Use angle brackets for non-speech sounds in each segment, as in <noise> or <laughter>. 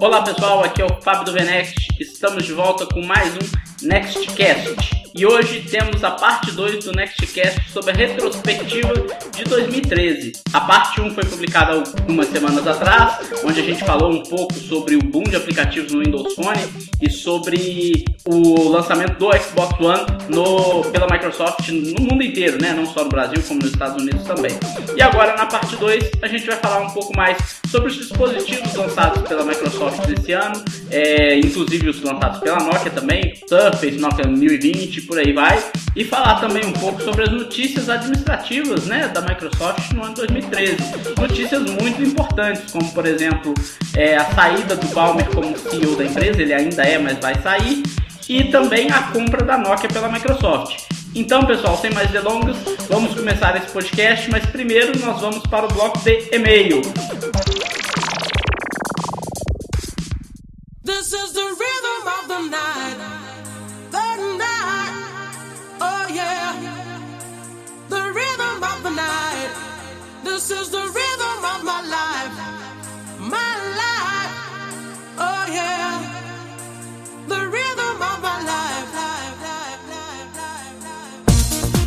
Olá pessoal, aqui é o Fábio do Venext. Estamos de volta com mais um Nextcast. E hoje temos a parte 2 do Nextcast sobre a retrospectiva de 2013. A parte 1 foi publicada algumas semanas atrás, onde a gente falou um pouco sobre o boom de aplicativos no Windows Phone e sobre o lançamento do Xbox One no, pela Microsoft no mundo inteiro, né? não só no Brasil, como nos Estados Unidos também. E agora na parte 2 a gente vai falar um pouco mais sobre os dispositivos lançados pela Microsoft esse ano, é, inclusive os lançados pela Nokia também, Surface, Nokia 1020 por aí vai, e falar também um pouco sobre as notícias administrativas né, da Microsoft no ano 2013. Notícias muito importantes, como por exemplo é, a saída do Balmer como CEO da empresa, ele ainda é, mas vai sair, e também a compra da Nokia pela Microsoft. Então, pessoal, sem mais delongas, vamos começar esse podcast, mas primeiro nós vamos para o bloco de e-mail. This is the rhythm of the night. The rhythm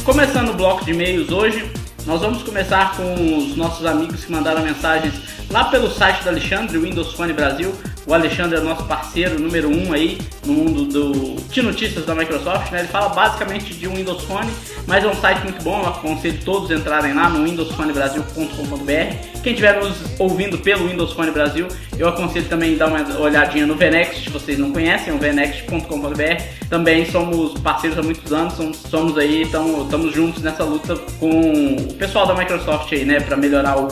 Começando o bloco de e-mails hoje, nós vamos começar com os nossos amigos que mandaram mensagens lá pelo site do Alexandre, Windows Phone Brasil. O Alexandre é nosso parceiro número um aí no mundo do de notícias da Microsoft, né? Ele fala basicamente de um Windows Phone, mas é um site muito bom, eu aconselho todos entrarem lá no windowsphonebrasil.com.br. Quem estiver nos ouvindo pelo Windows Phone Brasil, eu aconselho também dar uma olhadinha no Venext, se vocês não conhecem, é o venext.com.br. Também somos parceiros há muitos anos, somos, somos aí, estamos juntos nessa luta com o pessoal da Microsoft aí, né, para melhorar o,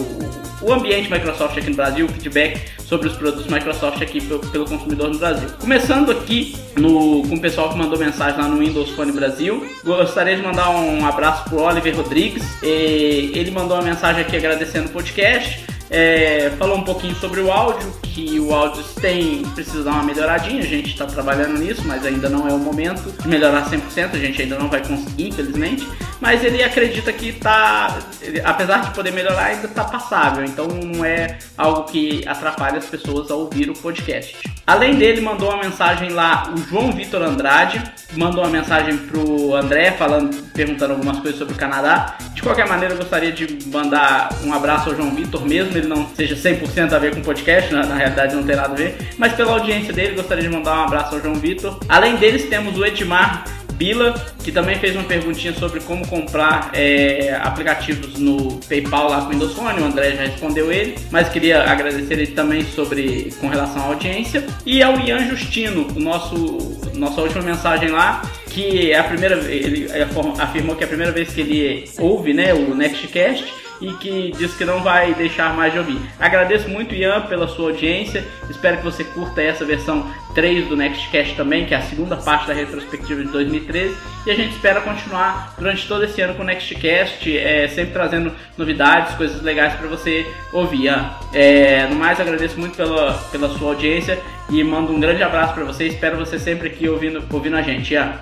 o ambiente Microsoft aqui no Brasil, feedback sobre os produtos Microsoft aqui pelo, pelo consumidor no Brasil. Começando aqui no, com o pessoal que mandou mensagem lá no Windows Phone Brasil, gostaria de mandar um abraço pro Oliver Rodrigues. ele mandou uma mensagem aqui agradecendo o podcast. É, falou um pouquinho sobre o áudio, que o áudio tem precisa dar uma melhoradinha, a gente está trabalhando nisso, mas ainda não é o momento de melhorar 100%, a gente ainda não vai conseguir, infelizmente. Mas ele acredita que está, apesar de poder melhorar, ainda está passável, então não é algo que atrapalhe as pessoas a ouvir o podcast. Além dele, mandou uma mensagem lá o João Vitor Andrade, mandou uma mensagem pro André falando, perguntando algumas coisas sobre o Canadá. De qualquer maneira, eu gostaria de mandar um abraço ao João Vitor, mesmo ele não seja 100% a ver com o podcast, na, na, realidade não tem nada a ver, mas pela audiência dele, gostaria de mandar um abraço ao João Vitor. Além deles, temos o Edmar Bila, que também fez uma perguntinha sobre como comprar é, aplicativos no PayPal lá com o Windows Phone. O André já respondeu ele, mas queria agradecer ele também sobre com relação à audiência. E ao Ian Justino, o nosso nossa última mensagem lá, que é a primeira ele afirmou que é a primeira vez que ele ouve, né, o Nextcast e que diz que não vai deixar mais de ouvir. Agradeço muito, Ian, pela sua audiência. Espero que você curta essa versão 3 do Nextcast também, que é a segunda parte da retrospectiva de 2013. E a gente espera continuar durante todo esse ano com o Nextcast, é, sempre trazendo novidades, coisas legais para você ouvir. Ian. É, no mais, agradeço muito pela, pela sua audiência e mando um grande abraço para você. Espero você sempre aqui ouvindo, ouvindo a gente. Ian.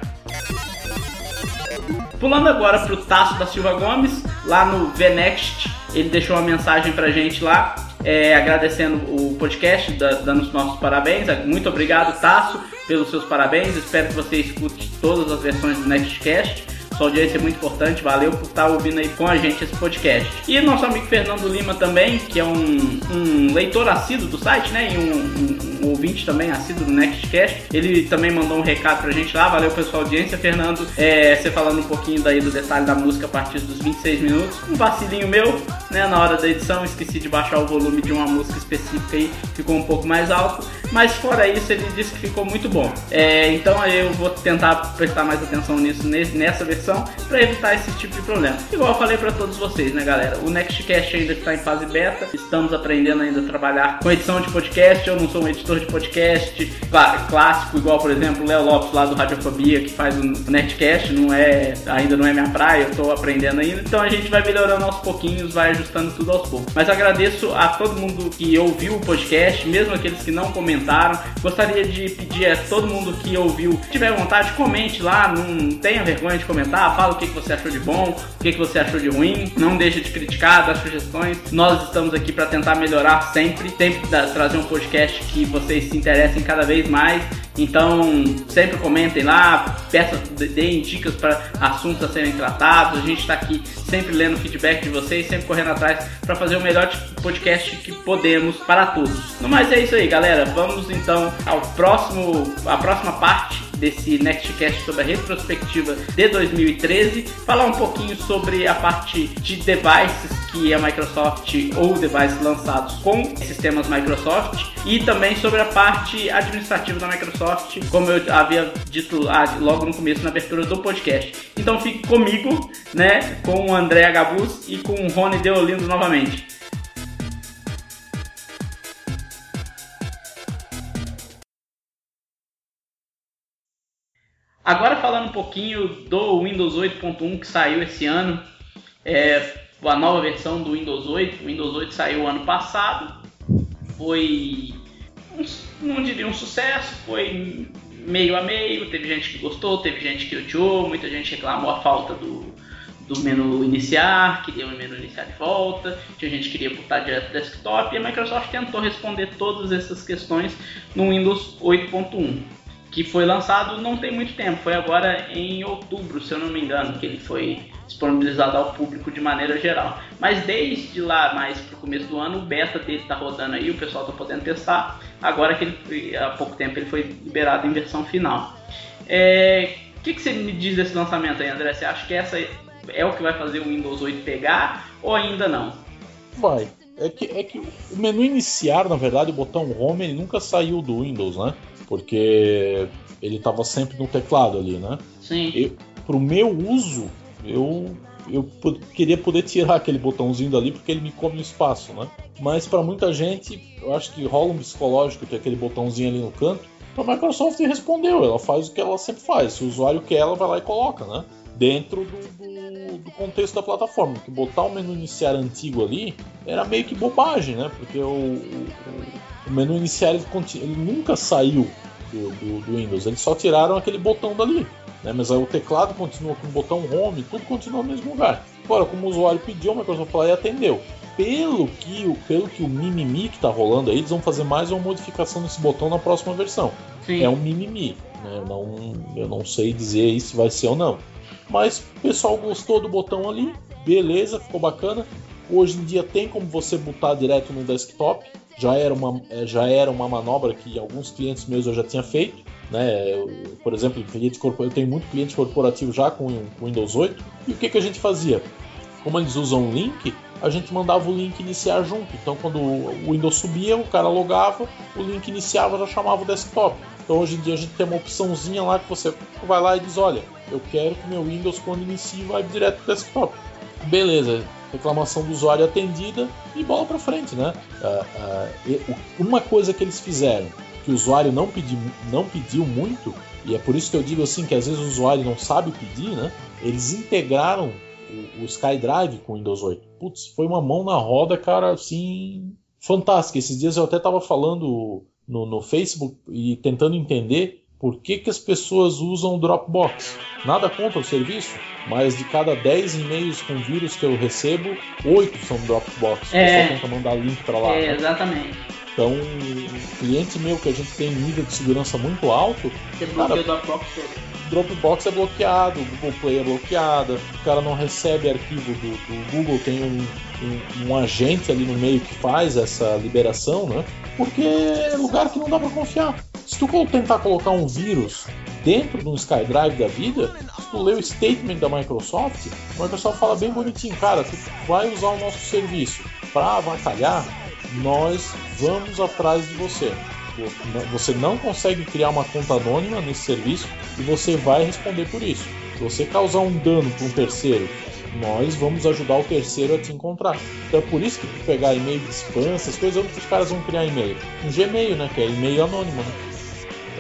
Pulando agora pro Tasso da Silva Gomes, lá no Venext, ele deixou uma mensagem pra gente lá, é, agradecendo o podcast, dando os nossos parabéns. Muito obrigado, Tasso, pelos seus parabéns. Espero que você escute todas as versões do Nextcast. Sua audiência é muito importante, valeu por estar ouvindo aí com a gente esse podcast. E nosso amigo Fernando Lima também, que é um, um leitor assíduo do site, né? E um, um um ouvinte também, assíduo do Nextcast. Ele também mandou um recado pra gente lá. Valeu, pessoal, audiência. Fernando, é, você falando um pouquinho daí do detalhe da música a partir dos 26 minutos. Um vacilinho meu, né? Na hora da edição, esqueci de baixar o volume de uma música específica aí, ficou um pouco mais alto. Mas fora isso, ele disse que ficou muito bom. É, então eu vou tentar prestar mais atenção nisso nessa versão para evitar esse tipo de problema. Igual eu falei para todos vocês, né, galera? O Nextcast ainda está em fase beta. Estamos aprendendo ainda a trabalhar com edição de podcast. Eu não sou um editor de podcast clássico, igual, por exemplo, o Léo Lopes lá do Radiofobia, que faz o Nerdcast, não é, ainda não é minha praia, eu tô aprendendo ainda. Então a gente vai melhorando aos pouquinhos, vai ajustando tudo aos poucos. Mas agradeço a todo mundo que ouviu o podcast, mesmo aqueles que não comentaram. Gostaria de pedir a todo mundo que ouviu, se tiver vontade, comente lá, não tenha vergonha de comentar, fala o que, que você achou de bom, o que, que você achou de ruim, não deixe de criticar, dar sugestões. Nós estamos aqui para tentar melhorar sempre, sempre trazer um podcast que vocês se interessem cada vez mais. Então, sempre comentem lá, peçam, deem dicas para assuntos a serem tratados. A gente está aqui sempre lendo feedback de vocês, sempre correndo atrás para fazer o melhor podcast que podemos para todos. No mais é isso aí, galera. Vamos então ao próximo, a próxima parte desse Nextcast sobre a retrospectiva de 2013, falar um pouquinho sobre a parte de devices que a Microsoft ou devices lançados com sistemas Microsoft e também sobre a parte administrativa da Microsoft, como eu havia dito logo no começo na abertura do podcast. Então fique comigo, né, com o André Gabus e com o Rony Deolindo novamente. Agora falando um pouquinho do Windows 8.1 que saiu esse ano, é, a nova versão do Windows 8. O Windows 8 saiu ano passado, foi, não diria um sucesso, foi meio a meio. Teve gente que gostou, teve gente que odiou, muita gente reclamou a falta do, do menu iniciar, queria o menu iniciar de volta, tinha gente que queria botar direto desktop e a Microsoft tentou responder todas essas questões no Windows 8.1 que foi lançado não tem muito tempo, foi agora em outubro, se eu não me engano, que ele foi disponibilizado ao público de maneira geral. Mas desde lá, mais para o começo do ano, o beta dele está rodando aí, o pessoal está podendo testar. Agora que ele, há pouco tempo ele foi liberado em versão final. É, o que, que você me diz desse lançamento aí, André? Você acha que essa é o que vai fazer o Windows 8 pegar ou ainda não? Vai. É que, é que o menu iniciar, na verdade, o botão Home, ele nunca saiu do Windows, né? Porque ele estava sempre no teclado ali, né? Sim. Para o meu uso, eu, eu queria poder tirar aquele botãozinho dali porque ele me come espaço, né? Mas para muita gente, eu acho que rola um psicológico que aquele botãozinho ali no canto. A Microsoft respondeu, ela faz o que ela sempre faz. Se o usuário quer, ela vai lá e coloca, né? Dentro do, do, do contexto da plataforma. Porque botar o menu iniciar antigo ali era meio que bobagem, né? Porque o, o, o menu iniciar ele, ele nunca saiu do, do, do, Windows, eles só tiraram aquele botão dali. Né? Mas aí o teclado continua com o botão Home, tudo continua no mesmo lugar. Agora, como o usuário pediu, a Microsoft falou e atendeu. Pelo que, pelo que o mimimi que está rolando aí, eles vão fazer mais uma modificação nesse botão na próxima versão. Sim. É um mimimi. Né? Eu, não, eu não sei dizer se vai ser ou não. Mas o pessoal gostou do botão ali, beleza, ficou bacana. Hoje em dia tem como você botar direto no desktop já era uma, é, já era uma manobra que alguns clientes meus eu já tinha feito. Né? Eu, por exemplo, eu tenho muito cliente corporativo já com o Windows 8. E o que, que a gente fazia? Como eles usam o link, a gente mandava o link iniciar junto. Então, quando o Windows subia, o cara logava, o link iniciava já chamava o desktop. Então, hoje em dia, a gente tem uma opçãozinha lá que você vai lá e diz: Olha, eu quero que meu Windows, quando inicie, vai direto para o desktop. Beleza, reclamação do usuário atendida e bola para frente, né? Uh, uh, uma coisa que eles fizeram que o usuário não, pedi, não pediu muito e é por isso que eu digo assim que às vezes o usuário não sabe pedir, né? Eles integraram o, o SkyDrive com o Windows 8. Putz, foi uma mão na roda, cara, assim, fantástica. Esses dias eu até estava falando no, no Facebook e tentando entender por que, que as pessoas usam o Dropbox. Nada contra o serviço, mas de cada 10 e-mails com vírus que eu recebo, 8 são Dropbox. É. A pessoa tenta mandar link para lá. É, né? exatamente. Então, um cliente meu que a gente tem nível de segurança muito alto. Você cara, o Dropbox todo. Dropbox é bloqueado, o Google Play é bloqueado, o cara não recebe arquivo do, do Google, tem um, um, um, agente ali no meio que faz essa liberação, né? Porque é lugar que não dá para confiar. Se tu tentar colocar um vírus dentro de um SkyDrive da vida, se tu ler o statement da Microsoft, a Microsoft fala bem bonitinho, cara, tu vai usar o nosso serviço para avacalhar, nós vamos atrás de você. Você não consegue criar uma conta anônima nesse serviço e você vai responder por isso. Se você causar um dano para um terceiro nós vamos ajudar o terceiro a te encontrar. Então é por isso que pegar e-mail de spam, essas coisas, onde os caras vão criar e-mail? Um Gmail, né? Que é e-mail anônimo, né?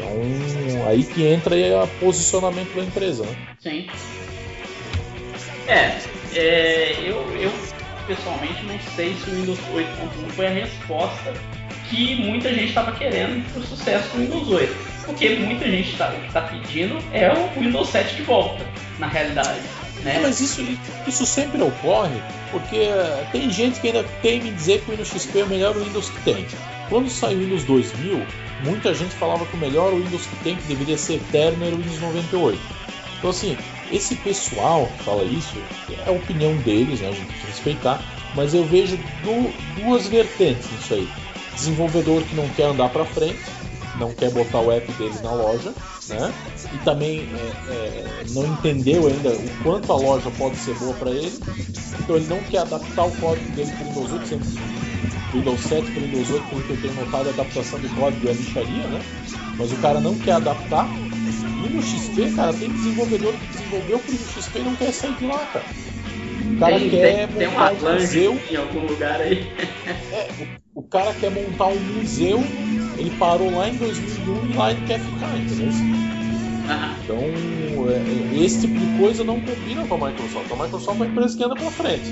Então, aí que entra o posicionamento da empresa, né? Sim. É, é eu, eu pessoalmente não sei se o Windows 8.1 foi a resposta que muita gente estava querendo para o sucesso do Windows 8. Porque muita gente está tá pedindo é o Windows 7 de volta, na realidade. Né? mas isso, isso sempre ocorre porque tem gente que ainda tem me dizer que o Windows XP é o melhor Windows que tem. Quando saiu o Windows 2000, muita gente falava que o melhor Windows que tem, que deveria ser eterno, era o Windows 98. Então, assim, esse pessoal que fala isso, é a opinião deles, né? A gente tem que respeitar, mas eu vejo duas vertentes nisso aí. Desenvolvedor que não quer andar para frente, não quer botar o app dele na loja, né? E também é, é, não entendeu ainda o quanto a loja pode ser boa para ele, então ele não quer adaptar o código dele para o Windows 8, sempre Windows 7 para Windows 8, pelo que eu tenho notado, a adaptação do código é lixaria, né? Mas o cara não quer adaptar. E no XP, cara, tem desenvolvedor que desenvolveu pro XP e não quer sair de lá, cara. O cara tem, quer tem, montar tem um museu em algum lugar aí. É, o, o, cara quer montar um museu, ele parou lá em 2001 e lá ele quer ficar, entendeu? Então, é, é, esse tipo de coisa não combina com a Microsoft. A Microsoft é uma empresa que anda pra frente.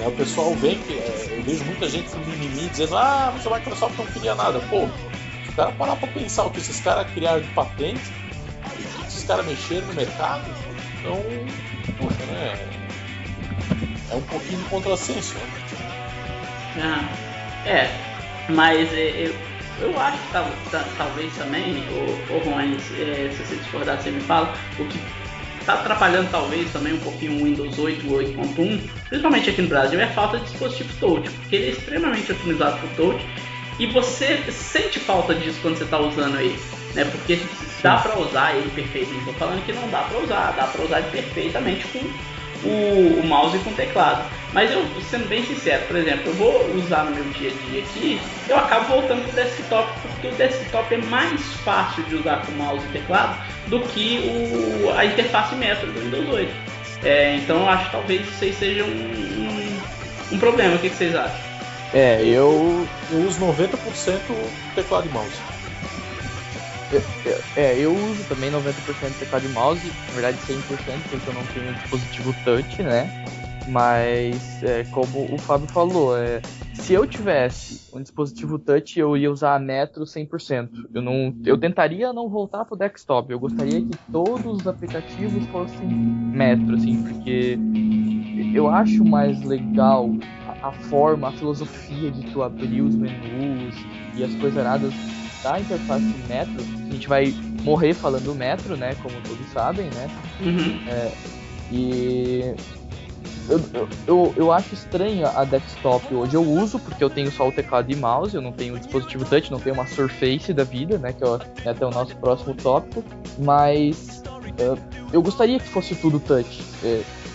Né? O pessoal vem, é, eu vejo muita gente com mimimi dizendo: ah, mas a Microsoft não queria nada. Pô, se o cara parar pra pensar o que esses caras criaram de patente, o que esses caras mexeram no mercado, então, poxa, né? É um pouquinho de contrassenso. Né? Ah, é, mas é, eu, eu acho que tal, talvez também, o, o é, se você discordar, você me fala, o que está atrapalhando talvez também um pouquinho o Windows 8 e 8.1, principalmente aqui no Brasil, é a falta de dispositivo touch, porque ele é extremamente otimizado para touch e você sente falta disso quando você está usando ele, né? Porque dá para usar ele perfeito, não estou falando que não dá para usar, dá para usar perfeitamente com o, o mouse com teclado. Mas eu, sendo bem sincero, por exemplo, eu vou usar no meu dia a dia aqui, eu acabo voltando pro desktop, porque o desktop é mais fácil de usar com mouse e teclado do que o, a interface Metro do Windows 8. É, então eu acho que talvez isso aí seja um, um, um problema. O que, que, vocês acham? É, eu, eu uso 90% teclado e mouse. É, eu uso também 90% teclado e mouse, na verdade 100% porque eu não tenho dispositivo touch, né? Mas, é, como o Fábio falou, é, se eu tivesse um dispositivo touch, eu ia usar a Metro 100%. Eu, não, eu tentaria não voltar pro desktop. Eu gostaria que todos os aplicativos fossem Metro, assim, porque eu acho mais legal a, a forma, a filosofia de tu abrir os menus e as coisas da interface Metro. A gente vai morrer falando Metro, né? Como todos sabem, né? Uhum. É, e eu, eu, eu acho estranho a desktop hoje. Eu uso porque eu tenho só o teclado e mouse, eu não tenho dispositivo touch, não tenho uma Surface da vida, né? Que é, até o nosso próximo tópico. Mas uh, eu gostaria que fosse tudo touch.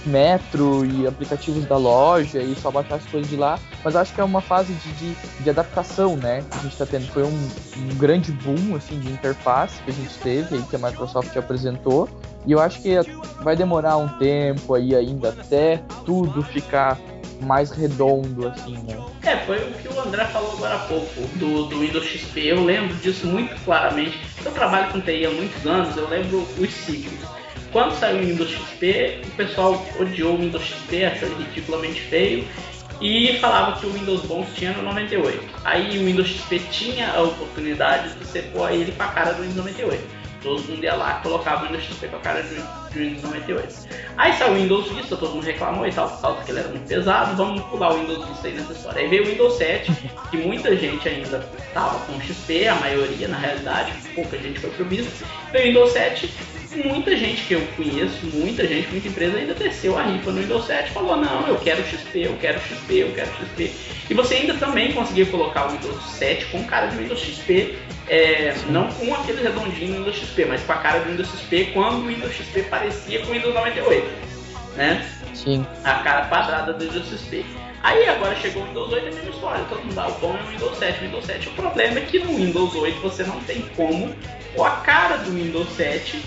Metro e aplicativos da loja e só baixar as coisas de lá, mas acho que é uma fase de, de, de adaptação, né? Que a gente está tendo. Foi um, um, grande boom assim, de interface que a gente teve aí, que a Microsoft apresentou. E eu acho que vai demorar um tempo aí ainda até tudo ficar mais redondo, assim, né? É, foi o que o André falou agora há pouco, do, do Windows XP. Eu lembro disso muito claramente. Eu trabalho com TI há muitos anos, eu lembro os ciclos. Quando saiu o Windows XP, o pessoal odiou o Windows XP, achou ele ridiculamente feio e falava que o Windows bom tinha no 98. Aí o Windows XP tinha a oportunidade de você pôr ele para a cara do Windows 98 todo mundo ia lá colocava o Windows XP com a cara de, Windows 98. Aí saiu o Windows Vista, todo mundo reclamou e tal, por causa que ele era muito pesado, vamos pular o Windows Vista aí nessa história. Aí veio o Windows 7, que muita gente ainda tava com XP, a maioria na realidade, pouca gente foi pro Vista. Veio o Windows 7, muita gente que eu conheço, muita gente, muita empresa ainda desceu a rifa no Windows 7 falou, não, eu quero XP, eu quero XP, eu quero XP. E você ainda também conseguiu colocar o Windows 7 com cara de Windows XP, é, não com aquele redondinho do Windows XP, mas com a cara do Windows XP quando o Windows XP parecia com o Windows 98, né? Sim. A cara quadrada do Windows XP. Aí agora chegou o Windows 8 é a mesma história, todo mundo dá o bom é o Windows 7, o Windows 7. O problema é que no Windows 8 você não tem como, ou a cara do Windows 7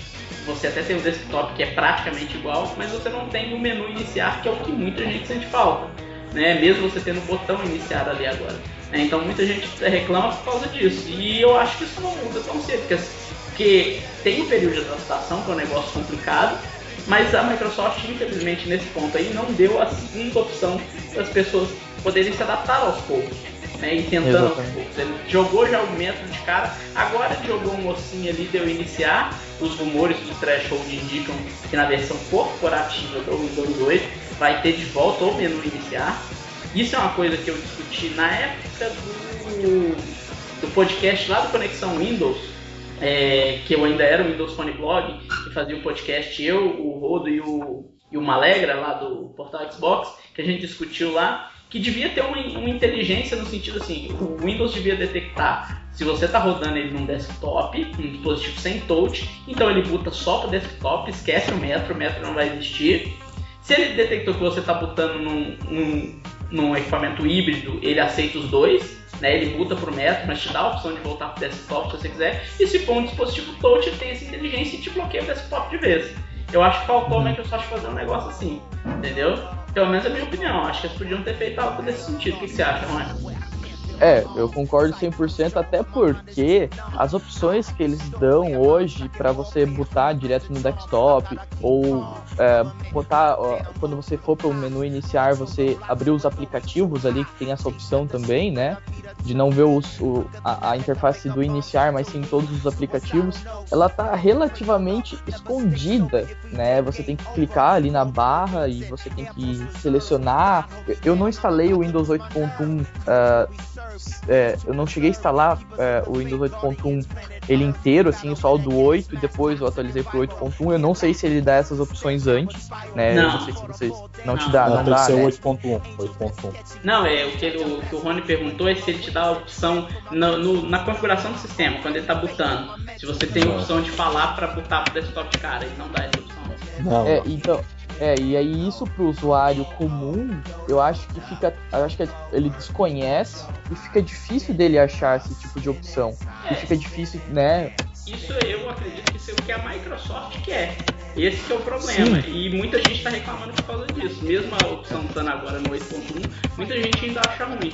você até tem o desktop que é praticamente igual, mas você não tem o menu iniciar, que é o que muita gente sente falta. Né? Mesmo você tendo o botão iniciar ali agora. Né? Então muita gente reclama por causa disso. E eu acho que isso não muda tão cedo, porque, tem um período de adaptação, que é um negócio complicado, mas a Microsoft, infelizmente, nesse ponto aí, não deu a segunda opção para as pessoas poderem se adaptar aos poucos. Né, e tentando aos poucos. Ele jogou já o método de cara, agora ele jogou um mocinho ali, deu iniciar. Os rumores do Threshold indicam que na versão corporativa do Windows 8 vai ter de volta o menu iniciar. Isso é uma coisa que eu discuti na época do, do podcast lá do Conexão Windows, é, que eu ainda era o Windows Phone Blog, que fazia o podcast, eu, o Rodo e o, e o Malegra, lá do portal Xbox, que a gente discutiu lá, que devia ter uma, uma inteligência no sentido assim, o Windows devia detectar se você está rodando ele num desktop, um dispositivo sem touch, então ele boota só para desktop, esquece o metro, o metro não vai existir. Se ele detectou que você está botando num, num, num equipamento híbrido, ele aceita os dois né? Ele muda pro metro, mas te dá a opção de voltar pro desktop se você quiser. E se for um dispositivo touch, ele tem essa inteligência e te bloqueia o desktop de vez. Eu acho que faltou a Microsoft fazer um negócio assim, entendeu? Pelo menos é a minha opinião. Acho que eles podiam ter feito algo desse sentido. O que, você acha, Rony? É, eu concordo 100%, até porque as opções que eles dão hoje para você botar direto no desktop ou é, botar, ó, quando você for para o menu iniciar, você abrir os aplicativos ali, que tem essa opção também, né? De não ver os, o, a, a, interface do iniciar, mas sim todos os aplicativos, ela tá relativamente escondida, né? Você tem que clicar ali na barra e você tem que selecionar. Eu não instalei o Windows 8.1 uh, é, eu não cheguei a instalar é, o Windows 8.1 ele inteiro, assim, só o do 8 e depois eu atualizei pro 8.1. Eu não sei se ele dá essas opções antes, né? Não. Eu não sei se vocês. Não, não. te dá, não, não dá. Né? 8.1. 8.1. Não, é o que, o que o Rony perguntou é se ele te dá a opção no, no, na configuração do sistema, quando ele tá botando. Se você tem a opção de falar para botar pro desktop de cara, ele não dá essa opção. Não, é, então, é, e aí isso pro usuário comum, eu acho que fica. Eu acho que ele desconhece e fica difícil dele achar esse tipo de opção. É. E fica difícil, né? Isso eu acredito que seja o que a Microsoft quer. Esse que é o problema. Sim. E muita gente está reclamando por causa disso. Mesmo a opção estando agora no 8.1, muita gente ainda acha ruim.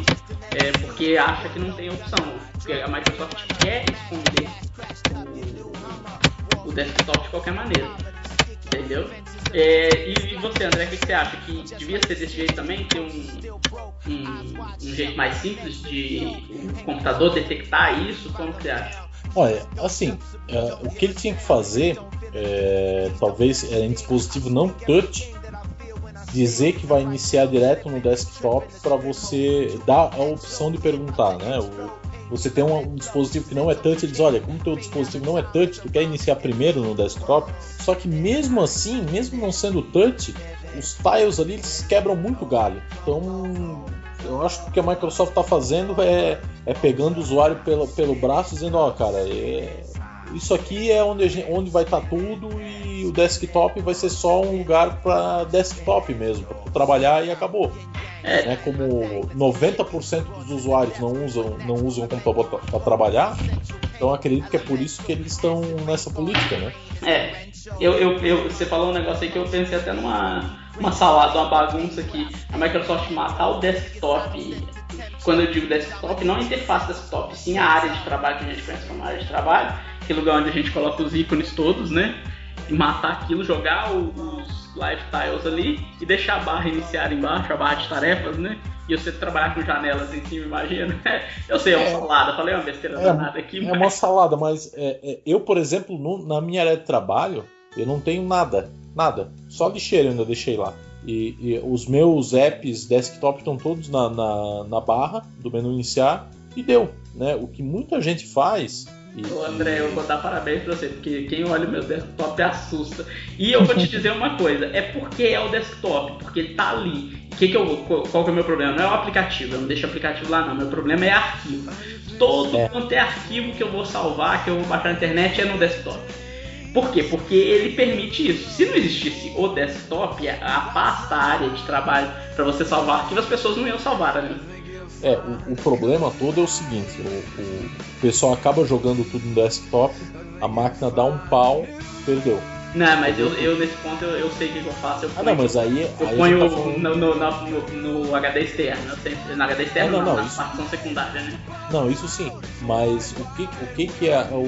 É, porque acha que não tem opção. Porque a Microsoft quer esconder o, o desktop de qualquer maneira. Entendeu? É, e, você, André, o que, você acha? Que devia ser desse jeito também? Ter um, um, um jeito mais simples de o computador detectar isso? Como você acha? Olha, assim, é, o que ele tinha que fazer, é, talvez é, em dispositivo não touch, dizer que vai iniciar direto no desktop para você dar a opção de perguntar, né? O, você tem um, um, dispositivo que não é touch, eles olha, como teu dispositivo não é touch, tu quer iniciar primeiro no desktop. Só que mesmo assim, mesmo não sendo touch, os tiles ali eles quebram muito galho. Então eu acho que o que a Microsoft está fazendo é, é pegando o usuário pelo, pelo braço dizendo, ó, oh, cara, é, isso aqui é onde, gente, onde vai estar tá tudo e o desktop vai ser só um lugar para desktop mesmo, para trabalhar e acabou. Né, como 90% dos usuários não usam, não usam computador para trabalhar, então acredito que é por isso que eles estão nessa política, né? É, eu, eu, eu, você falou um negócio aí que eu pensei até numa uma salada, uma bagunça que a Microsoft matar o desktop. Quando eu digo desktop, não a interface desktop, sim a área de trabalho que a gente conhece como área de trabalho, aquele lugar onde a gente coloca os ícones todos, né? E matar aquilo, jogar os lifestyles ali e deixar a barra iniciar embaixo, a barra de tarefas, né? E você trabalhar com janelas em cima, imagina. Eu sei, é uma é, salada, falei uma besteira é, danada aqui. É mas... uma salada, mas é, é, eu, por exemplo, no, na minha área de trabalho, eu não tenho nada, nada. Só lixeira eu ainda deixei lá. E, e os meus apps desktop estão todos na, na, na barra do menu iniciar e deu. Né? O que muita gente faz e, Ô, André, eu vou dar parabéns pra você, porque quem olha o meu desktop assusta. E eu vou te <laughs> dizer uma coisa, é porque é o desktop, porque ele tá ali. Que que eu, qual que é o meu problema? Não é o aplicativo, eu não deixo o aplicativo lá não, meu problema é arquivo. Todo é. quanto é arquivo que eu vou salvar, que eu vou baixar na internet é no desktop. Por quê? Porque ele permite isso. Se não existisse o desktop, a pasta, a área de trabalho para você salvar arquivos, as pessoas não iam salvar ali. É, o, o, problema todo é o seguinte: o, o, pessoal acaba jogando tudo no desktop, a máquina dá um pau, perdeu. Não, mas eu, eu nesse ponto eu, eu sei o que eu faço. Eu ponho, ah, não, mas aí. Eu aí ponho tá falando... no, no, no, no, HD externo. no HD externo, não, não, não, na isso... secundária, né? Não, isso sim. Mas o que, o que, que é o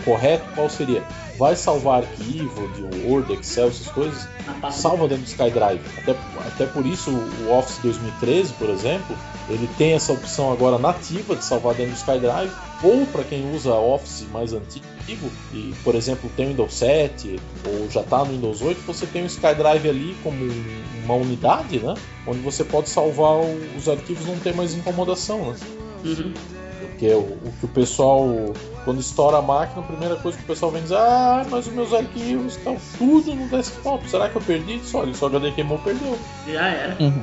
correto? Qual seria? Vai salvar arquivo de Word, Excel, essas coisas? Salva dentro do SkyDrive. Até, até por isso o Office 2013, por exemplo, ele tem essa opção agora nativa de salvar dentro do SkyDrive, ou para quem usa Office mais antigo e, por exemplo, tem o Windows 7 ou já está no Windows 8, você tem o SkyDrive ali como uma unidade, né? Onde você pode salvar os arquivos não ter mais incomodação, né? Uhum. Porque o, o, que o pessoal, quando estoura a máquina, a primeira coisa que o pessoal vem dizer, ah, mas os meus arquivos estão tudo no desktop, será que eu perdi? Só, olha, só HD queimou, perdeu. Já era. Uhum.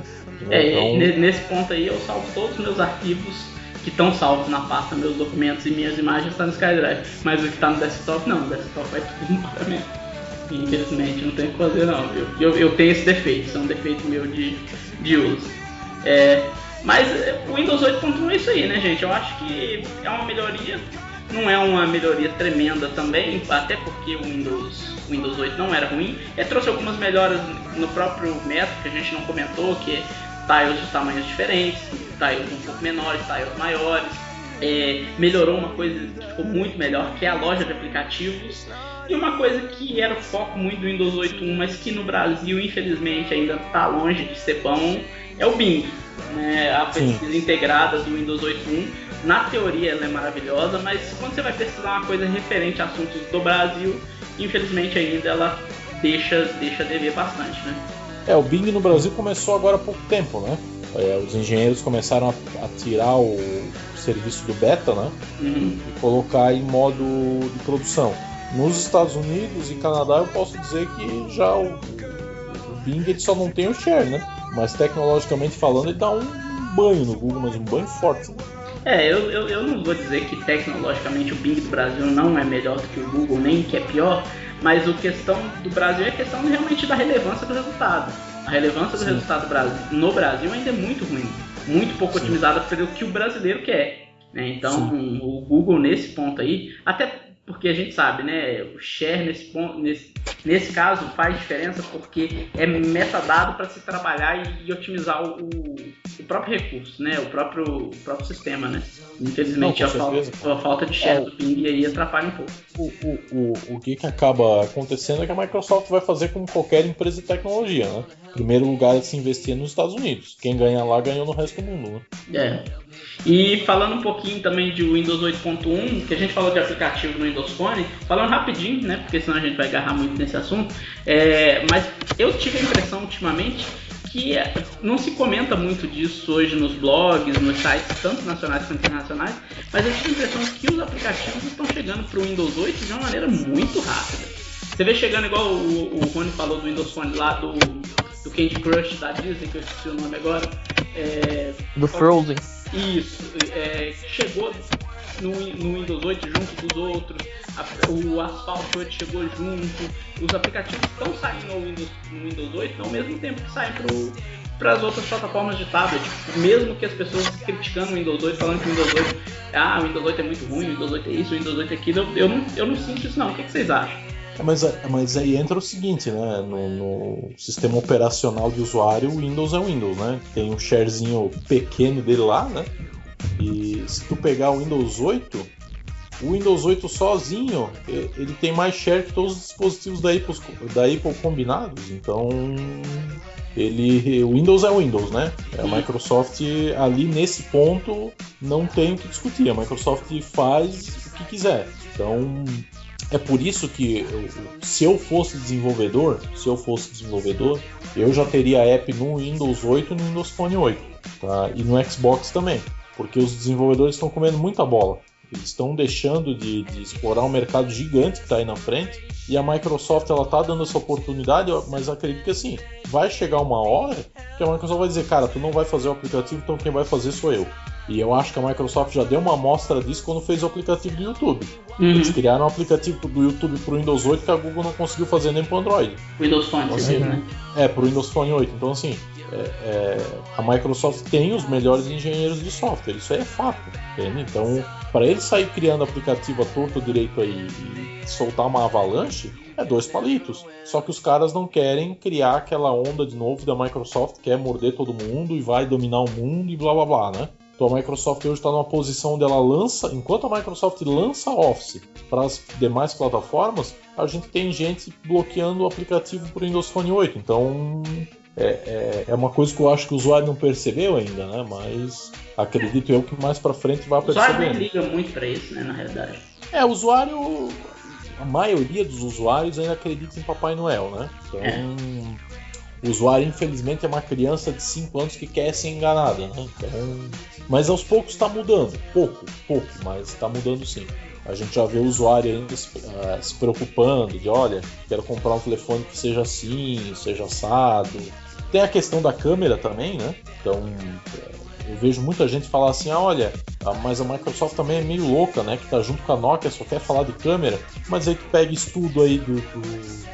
É, então... nesse ponto aí eu salvo todos os meus arquivos que estão salvos na pasta, meus documentos e minhas imagens estão tá no SkyDrive. Mas o que está no desktop não, o desktop vai tudo embora <laughs> mesmo. Infelizmente não tem o que fazer não, viu? Eu, eu tenho esse defeito, isso é um defeito meu de, de uso. É, mas é, o Windows 8.1 é isso aí, né gente? Eu acho que é uma melhoria, não é uma melhoria tremenda também, até porque o Windows, o Windows 8 não era ruim. Ele trouxe algumas melhoras no próprio método que a gente não comentou, que é tiles de tamanhos diferentes, tiles um pouco menores, tiles maiores. É, melhorou uma coisa que ficou muito melhor, que é a loja de aplicativos. E uma coisa que era o foco muito do Windows 8.1, mas que no Brasil, infelizmente, ainda está longe de ser bom, é o Bing. Né? A pesquisa Sim. integrada do Windows 8.1. Na teoria ela é maravilhosa, mas quando você vai pesquisar uma coisa referente a assuntos do Brasil, infelizmente ainda ela deixa, deixa dever bastante, né? É, o Bing no Brasil começou agora há pouco tempo, né? É, os engenheiros começaram a, a, tirar o serviço do beta, né? Uhum. E colocar em modo de produção. Nos Estados Unidos e Canadá eu posso dizer que já o, o Bing ele só não tem o share, né? Mas tecnologicamente falando ele dá um banho no Google, mas um banho forte. Né? É, eu, eu, eu não vou dizer que tecnologicamente o Bing do Brasil não é melhor do que o Google, nem que é pior, mas a questão do Brasil é a questão realmente da relevância do resultado. A relevância do Sim. resultado no Brasil ainda é muito ruim, muito pouco Sim. otimizada pelo que o brasileiro quer. Né? Então, Sim. o Google nesse ponto aí, até porque a gente sabe, né? O share nesse ponto, nesse, nesse caso faz diferença porque é metadado para se trabalhar e, e otimizar o, o, próprio recurso, né? O próprio, o próprio sistema, né? Infelizmente Não, a, falta, a, falta, de share é, do ping aí atrapalha um pouco. O, o, o, o que, que acaba acontecendo é que a Microsoft vai fazer como qualquer empresa de tecnologia, né? primeiro lugar é se investir nos Estados Unidos. Quem ganha lá ganhou no resto do mundo, né? É. E falando um pouquinho também de Windows 8.1, que a gente falou de aplicativo no Windows Phone, falando rapidinho, né? Porque senão a gente vai agarrar muito nesse assunto. É, mas eu tive a impressão ultimamente que não se comenta muito disso hoje nos blogs, nos sites, tanto nacionais quanto internacionais, mas eu tive a impressão que os aplicativos estão chegando para o Windows 8 de uma maneira muito rápida. Você vê chegando igual o, o Rony falou do Windows Phone lá do do Candy Crush da Disney, que eu esqueci o nome agora. É, do Frozen. Isso, é, chegou no, no, Windows 8 junto dos outros, a, o Asphalt 8 chegou junto, os aplicativos estão saindo no Windows, no Windows 8 ao mesmo tempo que saem para as outras plataformas de tablet, mesmo que as pessoas criticando o Windows 8, falando que o Windows 8, ah, o Windows 8 é muito ruim, o Windows 8 é isso, o Windows 8 é aquilo, eu, eu, não, eu não sinto isso não, o que, que vocês acham? Mas, mas aí entra o seguinte, né? No, no, sistema operacional de usuário, o Windows é o Windows, né? Tem um sharezinho pequeno dele lá, né? E se tu pegar o Windows 8, o Windows 8 sozinho, ele tem mais share que todos os dispositivos da Apple, da Apple combinados. Então, ele, o Windows é o Windows, né? A Microsoft ali nesse ponto não tem o que discutir. A Microsoft faz o que quiser. Então, é por isso que eu, se eu fosse desenvolvedor, se eu fosse desenvolvedor, eu já teria app no Windows 8 e no Windows Phone 8, tá? E no Xbox também, porque os desenvolvedores estão comendo muita bola. Eles estão deixando de, de, explorar um mercado gigante que está aí na frente e a Microsoft ela tá dando essa oportunidade, mas acredito que assim vai chegar uma hora que a Microsoft vai dizer, cara, tu não vai fazer o aplicativo, então quem vai fazer sou eu. E eu acho que a Microsoft já deu uma amostra disso quando fez o aplicativo do YouTube. Uhum. Eles criaram um aplicativo do YouTube pro Windows 8 que a Google não conseguiu fazer nem pro Android. Windows Phone, Então, assim, né? É, pro Windows Phone 8. Então, assim, é, é, a Microsoft tem os melhores engenheiros de software, isso aí é fato. Entende? Então, para eles sair criando aplicativo a torto direito aí e soltar uma avalanche, é dois palitos. Só que os caras não querem criar aquela onda de novo da Microsoft, que é morder todo mundo e vai dominar o mundo e blá blá blá, né? Então a Microsoft hoje está numa posição onde ela lança, enquanto a Microsoft lança Office para as demais plataformas, a gente tem gente bloqueando o aplicativo para o Windows Phone 8. Então é, é, é uma coisa que eu acho que o usuário não percebeu ainda, né? Mas acredito eu que mais para frente vai O usuário perceber. liga muito pra isso, né, na realidade. É, o usuário. A maioria dos usuários ainda acredita em Papai Noel, né? Então. O usuário, infelizmente, é uma criança de 5 anos que quer ser enganada, né? Então. Mas aos poucos está mudando. Pouco, pouco, mas está mudando sim. A gente já vê o usuário ainda se, ah, se preocupando de, olha, quero comprar um telefone que seja assim, seja assado. Tem a questão da câmera também, né? Então, eu vejo muita gente falar assim, ah, olha, ah, mas a Microsoft também é meio louca, né? Que tá junto com a Nokia, só quer falar de câmera, mas aí tu pega estudo aí do, do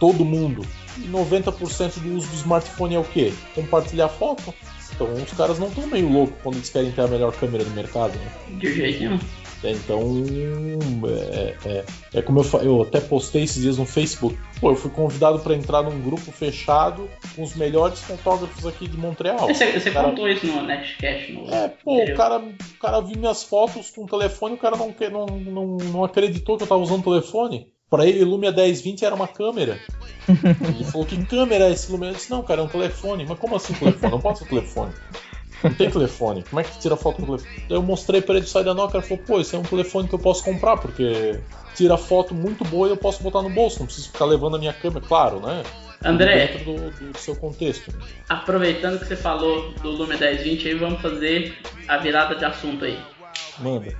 todo mundo. E 90% do uso do smartphone é o quê? Compartilhar foto. Então os caras não estão meio loucos quando eles querem ter a melhor câmera do mercado, né? De jeito nenhum. É, Então, é, é- é como eu, eu até postei esses dias no Facebook. Pô, eu fui convidado para entrar num grupo fechado com os melhores fotógrafos aqui de Montreal. Você, você Cara- contou isso no Nextcast, no É, pô, o cara, o cara viu minhas fotos com o telefone, o cara não, não, não, não acreditou que eu tava usando o telefone. Pra ele, o Lumia 1020 era uma câmera. Ele falou, que câmera é esse Lumia? Eu disse, não, cara, é um telefone. Mas como assim telefone? Não pode ser telefone. Não tem telefone. Como é que tira foto do telefone? Eu mostrei pra ele sair da Nokia, ele falou, pô, esse é um telefone que eu posso comprar, porque tira foto muito boa e eu posso botar no bolso, não preciso ficar levando a minha câmera, claro, né? André, Dentro do, do seu contexto. aproveitando que você falou do Lumia 1020 aí, vamos fazer a virada de assunto aí. Manda.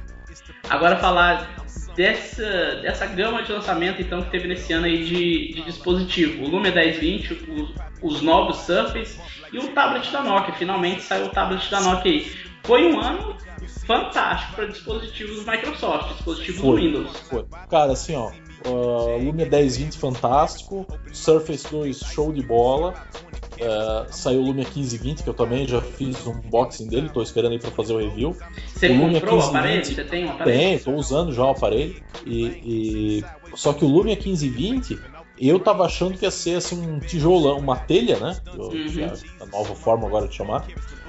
Agora falar dessa, dessa gama de lançamento então que teve nesse ano aí de, de dispositivo. O Lumia 1020, os, os novos Surface e o tablet da Nokia. Finalmente saiu o tablet da Nokia aí. Foi um ano fantástico para dispositivos Microsoft, dispositivos Foi. Windows. Foi. Cara, assim, ó. Uh, Lumia 1020 fantástico. Surface 2 show de bola. Uh, saiu o Lumia 1520, que eu também já fiz um unboxing dele, tô esperando aí pra fazer o review. Você O Lumia comprou o 1520 aparelho? Você tem um aparelho? Tem, tô usando já o aparelho. E, e- Só que o Lumia 1520, eu tava achando que ia ser assim, um tijolão, uma telha, né? Eu- Uhum. a nova forma agora de chamar.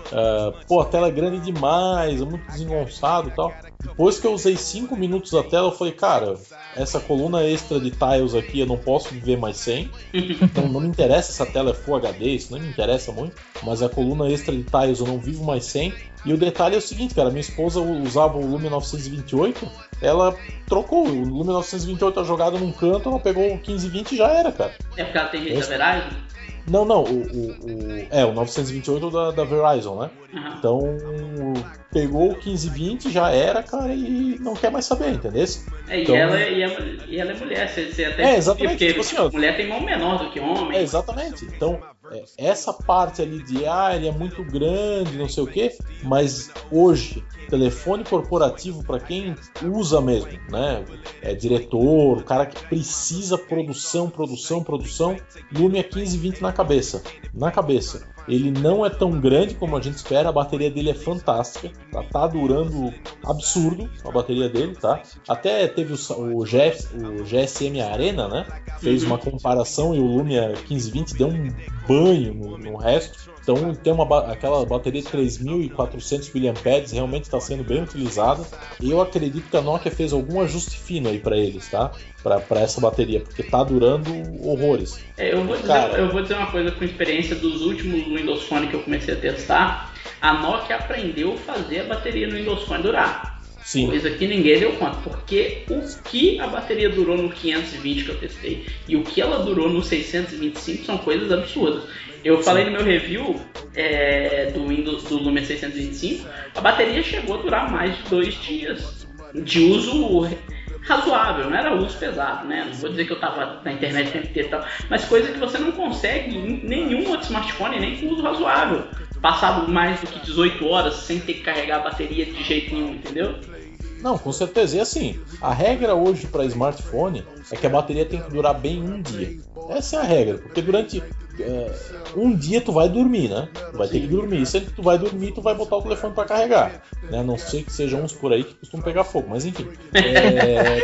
Uh, pô, a tela é grande demais, é muito desengonçado e tal. Depois que eu usei 5 minutos da tela, eu falei, cara, essa coluna extra de tiles aqui eu não posso viver mais sem. <laughs> Então não me interessa se a tela é Full HD, isso não me interessa muito. Mas a coluna extra de tiles eu não vivo mais sem. E o detalhe é o seguinte, cara, minha esposa usava o Lumia 928, ela trocou o Lumia 928 tá jogado num canto, ela pegou o 1520 e já era, cara. É porque ela tem da Esse-? Não, não, o, o, o- é o 928 da, da Verizon, né? Então pegou o 1520, já era, cara, e não quer mais saber, entendeu? É, e, Então- ela, e, ela, e ela é mulher, você, você até É, exatamente, porque tipo assim, mulher tem mão menor do que homem. É, exatamente. Então, é, essa parte ali de ah, ele é muito grande, não sei o quê, mas hoje, telefone corporativo, para quem usa mesmo, né? É diretor, o cara que precisa produção, produção, produção, Lumia 1520 na cabeça. Na cabeça. Ele não é tão grande como a gente espera, a bateria dele é fantástica, tá, tá durando absurdo a bateria dele, tá? Até teve o, o, GS, o GSM Arena, né? Fez Uhum. uma comparação e o Lumia 1520 deu um banho no, no resto. Então tem uma aquela bateria de 3.400 mAh realmente está sendo bem utilizada. E eu acredito que a Nokia fez algum ajuste fino aí para eles, tá? Para essa bateria, porque tá durando horrores. É, eu, vou dizer, Cara. eu vou dizer uma coisa com experiência dos últimos Windows Phone que eu comecei a testar. A Nokia aprendeu a fazer a bateria no Windows Phone durar. Sim, Coisa que ninguém deu conta. Porque o que a bateria durou no 520 que eu testei e o que ela durou no 625 são coisas absurdas. Eu falei no meu review é, do Windows do Lumia 625, a bateria chegou a durar mais de dois dias de uso razoável, não era uso pesado, né? Não vou dizer que eu tava na internet o tempo inteiro e tal, mas coisa que você não consegue em nenhum outro smartphone, nem com uso razoável. Passado mais do que 18 horas sem ter que carregar a bateria de jeito nenhum, entendeu? Não, com certeza. E assim, a regra hoje para smartphone é que a bateria tem que durar bem um dia. Essa é a regra, porque durante é, um dia tu vai dormir, né? Tu vai ter que dormir. Sempre que tu vai dormir, tu vai botar o telefone para carregar. Né? Não sei que sejam uns por aí que costumam pegar fogo, mas enfim. É...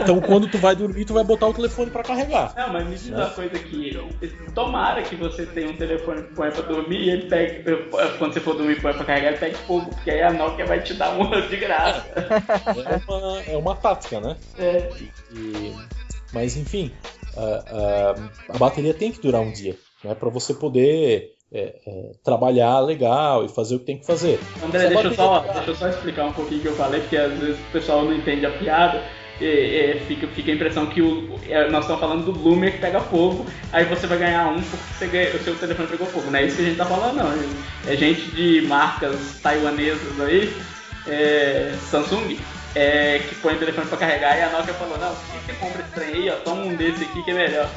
então quando tu vai dormir, tu vai botar o telefone para carregar. Não, mas me diz né? uma coisa aqui. Tomara que você tenha um telefone que põe pra dormir e ele pegue. Quando você for dormir põe pra carregar, ele pegue fogo, porque aí a Nokia vai te dar um de graça. É uma, é uma tática, né? É. E, mas enfim, a, a, bateria tem que durar um dia, né, para você poder é, é, trabalhar legal e fazer o que tem que fazer. André, deixa eu, só, deixa eu só explicar um pouquinho o que eu falei, porque às vezes o pessoal não entende a piada. E, e, fica, fica a impressão que o, é, nós estamos falando do Bloomer que pega fogo, aí você vai ganhar um porque você ganha, o seu telefone pegou fogo. Não é isso que a gente está falando, não. É gente de marcas taiwanesas aí, é, Samsung, é, que põe o telefone pra carregar e a Nokia falou, não, por que você compra esse trem aí, ó, toma um desse aqui que é melhor.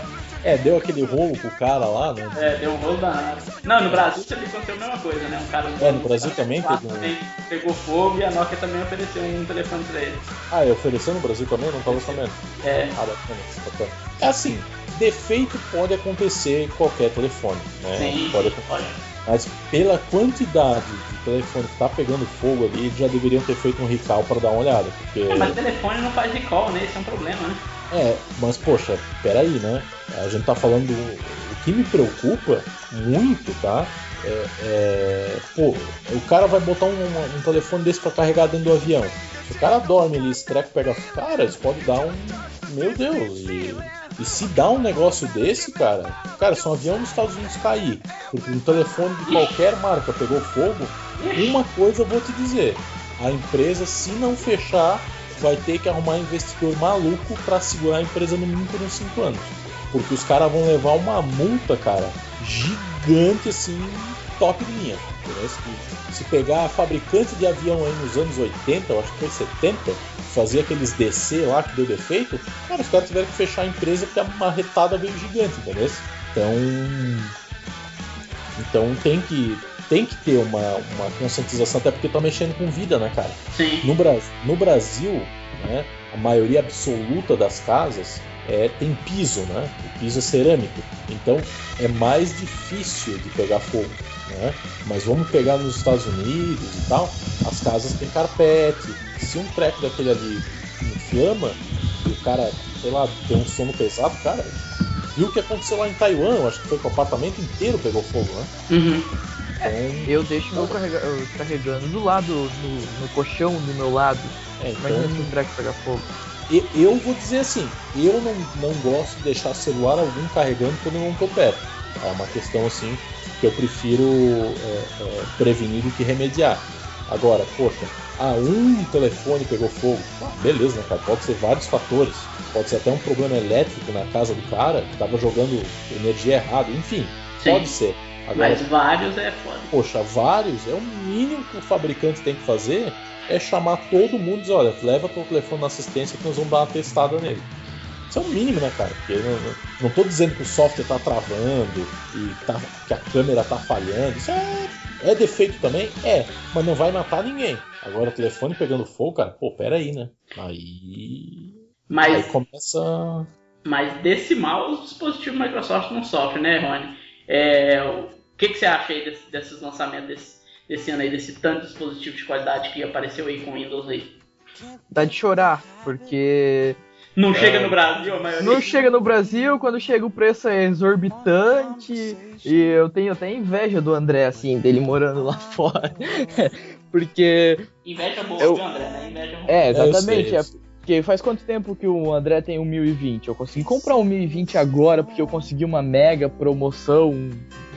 É, deu aquele rolo pro cara lá, né? É, deu um rolo danado. Não, no Brasil também aconteceu a mesma coisa, né? Um cara. É, no Brasil também teve um. Pegou fogo e a Nokia também ofereceu um telefone pra ele. Ah, e ofereceu no Brasil também? Não tava sabendo. É. Ah, bacana. É assim, defeito pode acontecer em qualquer telefone, né? Sim, pode acontecer. Mas pela quantidade telefone que tá pegando fogo ali, já deveriam ter feito um recall para dar uma olhada. Porque... É, mas o telefone não faz recall, né? Esse é um problema, né? É, mas poxa, peraí, né? A gente tá falando. O que me preocupa muito, tá? É, é, pô, o cara vai botar um, um, telefone desse para carregar dentro do avião. Se o cara dorme ali, esse treco pega. Cara, isso pode dar um. Meu Deus, e e se dá um negócio desse, cara, cara, se um avião nos Estados Unidos cair, porque um telefone de qualquer marca pegou fogo, uma coisa eu vou te dizer: a empresa, se não fechar, vai ter que arrumar investidor maluco para segurar a empresa no mínimo por uns 5 anos. Porque os caras vão levar uma multa, cara, gigante assim, top de linha. Se, se pegar fabricante de avião aí nos anos 80, eu acho que foi 70, fazia aqueles DC lá que deu defeito, cara, os caras tiveram que fechar a empresa porque a marretada veio gigante, entendeu? Então. Então tem que, tem que ter uma, uma conscientização, até porque tá mexendo com vida, né, cara? Sim. No, Bra no Brasil, né, a maioria absoluta das casas é, tem piso, né? O piso é cerâmico. Então é mais difícil de pegar fogo. Né? Mas vamos pegar nos Estados Unidos e tal, as casas têm carpete. Se um treco daquele ali inflama, e o cara, sei lá, tem um sono pesado, cara, viu o que aconteceu lá em Taiwan? Eu acho que foi que o apartamento inteiro pegou fogo, né? Uhum. Então, eu deixo meu carrega carregando do lado, no, no colchão do meu lado. É, então... Imagina se um treco pegar fogo. Eu vou dizer assim, eu não, não gosto de deixar celular algum carregando quando eu não tô perto. É uma questão assim que eu prefiro é, é, prevenir do que remediar. Agora, poxa, ah, um telefone pegou fogo. Ah, beleza, né, cara? Pode ser vários fatores. Pode ser até um problema elétrico na casa do cara que estava jogando energia errada. Enfim, Sim. pode ser. Agora, Mas vários é foda. Poxa, vários é o mínimo que o fabricante tem que fazer é chamar todo mundo e dizer, olha, leva teu telefone na assistência que nós vamos dar uma testada nele. Isso é o mínimo, né, cara? Porque não, não, não tô dizendo que o software tá travando e tá, que a câmera tá falhando. Isso é, é defeito também? É, mas não vai matar ninguém. Agora, o telefone pegando fogo, cara, pô, pera aí, né? Aí. Mas, aí começa. Mas desse mal os dispositivos Microsoft não sofrem, né, Rony? É, o que, que você acha aí desse, desses lançamentos desse, desse ano aí, desse tanto dispositivo de qualidade que apareceu aí com o Windows aí? Dá de chorar, porque não chega é. no Brasil, a maioria. Não chega no Brasil, quando chega o preço é exorbitante. E eu tenho até inveja do André, assim, dele morando lá fora. <laughs> Porque. Inveja boa eu... André, né? Inveja boa. É, exatamente. É, porque faz quanto tempo que o André tem um 1020? Eu consegui comprar um 1020 agora porque eu consegui uma mega promoção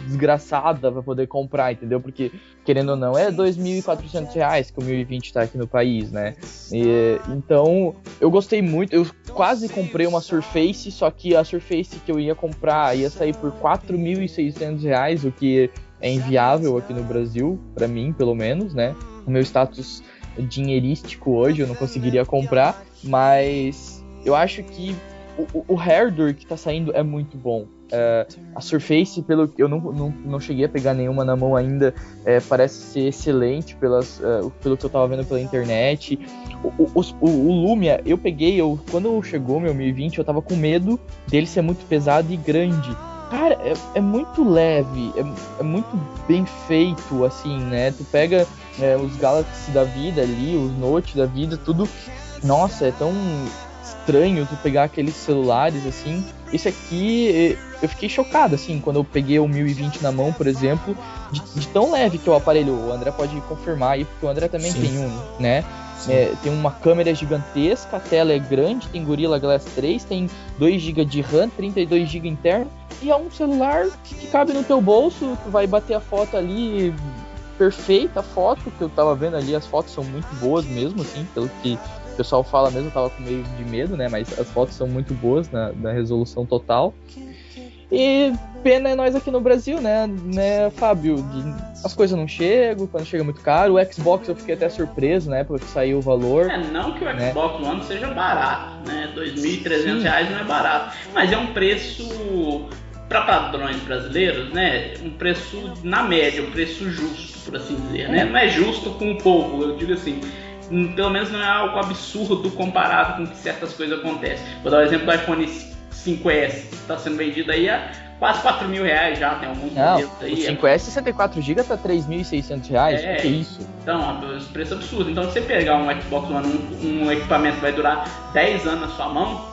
desgraçada para poder comprar, entendeu? Porque, querendo ou não, é 2.400 reais que o 1020 tá aqui no país, né? E, então, eu gostei muito, eu quase comprei uma Surface, só que a Surface que eu ia comprar ia sair por 4.600 reais, o que é inviável aqui no Brasil, para mim, pelo menos, né? O meu status dinheirístico hoje eu não conseguiria comprar, mas eu acho que o, o, que tá saindo é muito bom. É, a Surface, pelo que eu não, não, não cheguei a pegar nenhuma na mão ainda, é, parece ser excelente pelas, uh, pelo que eu tava vendo pela internet. O, o, o, o, Lumia, eu peguei, eu, quando chegou meu 1020, eu tava com medo dele ser muito pesado e grande. Cara, é, é muito leve, é, é, muito bem feito, assim, né? Tu pega é, os Galaxy da vida ali, os Note da vida, tudo. Nossa, é tão estranho tu pegar aqueles celulares assim. Esse aqui, eu fiquei chocado, assim, quando eu peguei o 1020 na mão, por exemplo, de, de tão leve que é o aparelho. O André pode confirmar aí, porque o André também Sim. tem um, né? É, tem uma câmera gigantesca, a tela é grande, tem Gorilla Glass 3, tem 2 GB de RAM, 32 GB interno, e é um celular que cabe no teu bolso, tu vai bater a foto ali, perfeita a foto que eu tava vendo ali, as fotos são muito boas mesmo, assim, pelo que o pessoal fala mesmo, eu tava com meio de medo, né? Mas as fotos são muito boas na, na resolução total. E pena é nós aqui no Brasil, né, né Fábio? As coisas não chegam, quando chega muito caro. O Xbox eu fiquei até surpreso na época que saiu o valor. É, não que o né? Xbox né? One seja barato, né? 2.300 reais não é barato. Mas é um preço, para padrões brasileiros, né? Um preço na média, um preço justo, por assim dizer, né? Não é justo com o povo, eu digo assim pelo menos não é algo absurdo comparado com que certas coisas acontecem. Vou dar o um exemplo do iPhone 5S, que está sendo vendido aí a quase 4 mil reais já, tem alguns não, aí. O 5S 64 GB tá 3.600 reais, é, que é isso? Então, os preços absurdos. Então, se você pegar um Xbox One, um, um equipamento que vai durar 10 anos na sua mão,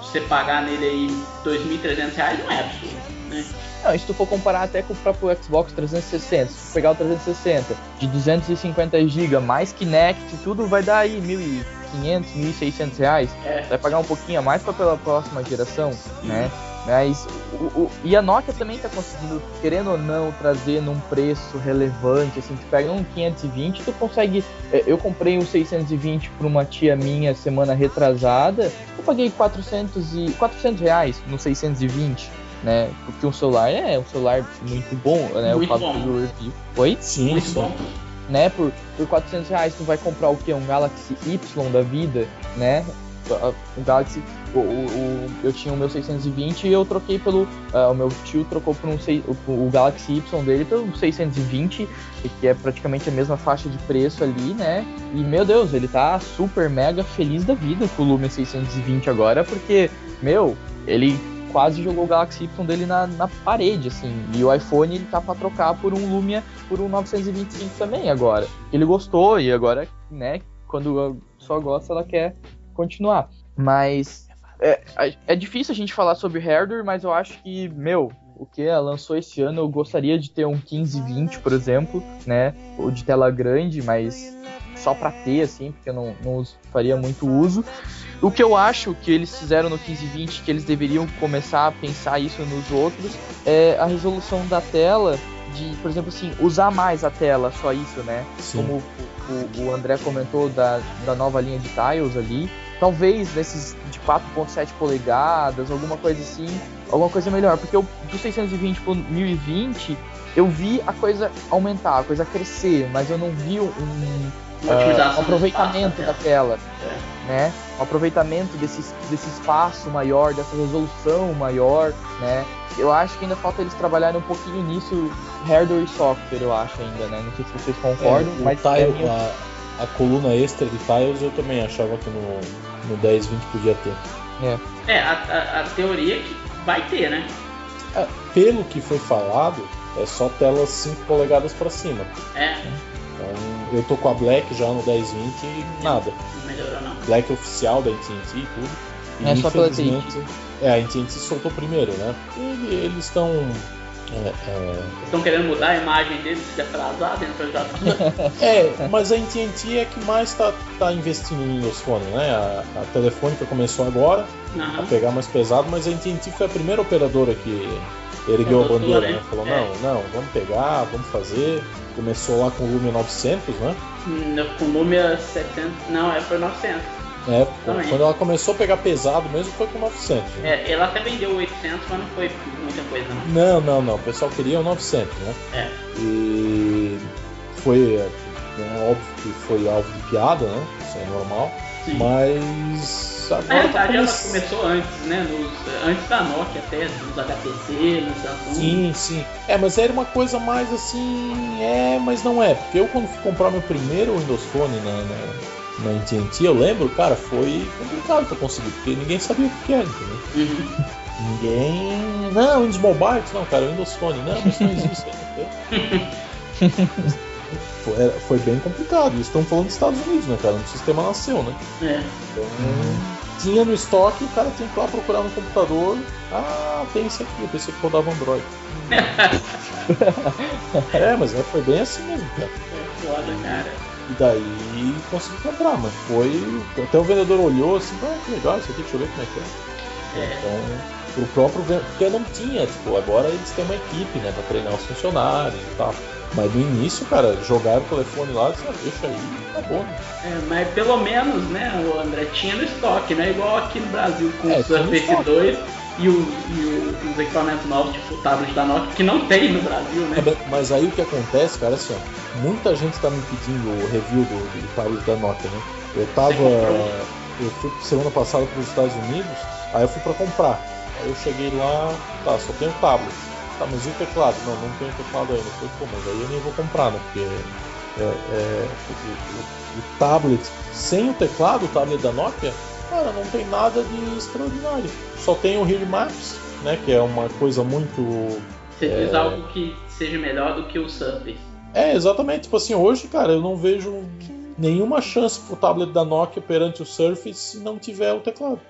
você pagar nele aí 2.300 reais não é absurdo, né? Não, se tu for comparar até com o próprio Xbox 360, se tu pegar o 360 de 250 GB mais Kinect, tudo vai dar aí 1.500, 1.600 reais. É. Vai pagar um pouquinho a mais para pela próxima geração, né? Mas o, o, e a Nokia também está conseguindo, querendo ou não, trazer num preço relevante. Assim, tu pega um 520, tu consegue. É, eu comprei um 620 para uma tia minha semana retrasada. Eu paguei 400 e 400 reais no 620 né? Porque um celular é um celular muito bom, né? Muito o bom. do review. Oi? Sim, muito bom. Né? Por, por 400 reais tu vai comprar o que? Um Galaxy Y da vida, né? O Galaxy, o, o, o, eu tinha o meu 620 e eu troquei pelo. Uh, o meu tio trocou por um o, o Galaxy Y dele pelo 620, que é praticamente a mesma faixa de preço ali, né? E meu Deus, ele tá super mega feliz da vida com o Lumia 620 agora, porque, meu, ele quase jogou o Galaxy Y dele na, na parede, assim. E o iPhone ele tá pra trocar por um Lumia por um 925 também agora. Ele gostou e agora, né, quando só gosta, ela quer continuar. Mas é, é difícil a gente falar sobre hardware, mas eu acho que, meu, o que ela lançou esse ano, eu gostaria de ter um 1520, por exemplo, né? Ou de tela grande, mas só para ter, assim, porque eu não, não faria muito uso. O que eu acho que eles fizeram no 1520, que eles deveriam começar a pensar isso nos outros, é a resolução da tela, de, por exemplo, assim, usar mais a tela, só isso, né? Sim. Como o, o, André comentou da, da nova linha de tiles ali. Talvez nesses de 4.7 polegadas, alguma coisa assim, alguma coisa melhor. Porque eu, do 620 pro 1020, eu vi a coisa aumentar, a coisa crescer, mas eu não vi um, um, uh, um aproveitamento da tela. É né? O aproveitamento desse, desse espaço maior, dessa resolução maior, né? Eu acho que ainda falta eles trabalharem um pouquinho nisso, hardware e software, eu acho ainda, né? Não sei se vocês concordam, é, mas tile, minha... a, a, coluna extra de tiles eu também achava que no, no 10, 20 podia ter. É, é a, a, a teoria é que vai ter, né? É, pelo que foi falado, é só telas 5 polegadas para cima. É. Então, eu tô com a Black já no 1020 e nada. Não melhorou não. Black oficial da AT&T e tudo. E é só pela AT&T. É, a AT&T soltou primeiro, né? E eles estão... É, é... Estão querendo mudar a imagem deles se atrasar dentro da É, mas a AT&T é que mais está tá investindo no Windows Phone, né? A, a Telefônica começou agora uhum. a pegar mais pesado, mas a AT&T foi a primeira operadora que ergueu a bandeira, né? Falou, é. não, não, vamos pegar, vamos fazer. Começou lá com o Lumia 900, né? Com o Lumia 700, não, é foi 900. É, Também. quando ela começou a pegar pesado mesmo foi com 900. Né? É, ela até vendeu 800, mas não foi muita coisa não. Não, não, não. O pessoal queria o 900, né? É. E foi, é, óbvio que foi alvo de piada, né? Isso é normal. Sim. Mas Agora Na realidade, ela começou antes, né? Nos, antes da Nokia até, nos HTC, nos Samsung. Sim, sim. É, mas era uma coisa mais assim. É, mas não é. Porque eu, quando fui comprar meu primeiro Windows Phone na, na, na AT&T, eu lembro, cara, foi complicado pra conseguir, porque ninguém sabia o que era, entendeu? Uhum. Ninguém. Não, Windows Mobile, não, cara, Windows Phone, não, isso não existe, entendeu? <laughs> foi, foi bem complicado. E estão falando dos Estados Unidos, né, cara? O sistema nasceu, né? É. Então, tinha no estoque, o cara tinha que ir lá procurar no computador. Ah, tem esse aqui, eu pensei que rodava Android. <laughs> é, mas é, foi bem assim mesmo, cara. É foda, cara. E daí consegui comprar, mas foi. Até o vendedor olhou assim, ah, que legal isso aqui, deixa eu ver como é que é. é. Então, pro próprio vendedor. Porque não tinha, tipo, agora eles têm uma equipe, né, pra treinar os funcionários e tal. Mas no início, cara, jogaram o telefone lá, disse, ah, deixa aí, tá bom. Né? É, mas pelo menos, né, o André tinha no estoque, né? Igual aqui no Brasil com é, o Surface 2 e, o, e o, os equipamentos novos, tipo o tablet da Nokia, que não tem no Brasil, né? É, mas aí o que acontece, cara, assim, ó, muita gente tá me pedindo o review do, do tablet da Nokia, né? Eu tava. Eu fui semana passada para os Estados Unidos, aí eu fui para comprar. Aí eu cheguei lá, tá, só tem o tablet Tá, mas e o teclado? Não, não tem teclado ainda. Falei, pô, mas aí eu nem vou comprar, né? Porque é, é, o, o, tablet sem o teclado, o tablet da Nokia, cara, não tem nada de extraordinário. Só tem o Heat Maps, né? Que é uma coisa muito. Você é... diz algo que seja melhor do que o Surface. É, exatamente. Tipo assim, hoje, cara, eu não vejo nenhuma chance pro tablet da Nokia perante o Surface se não tiver o teclado.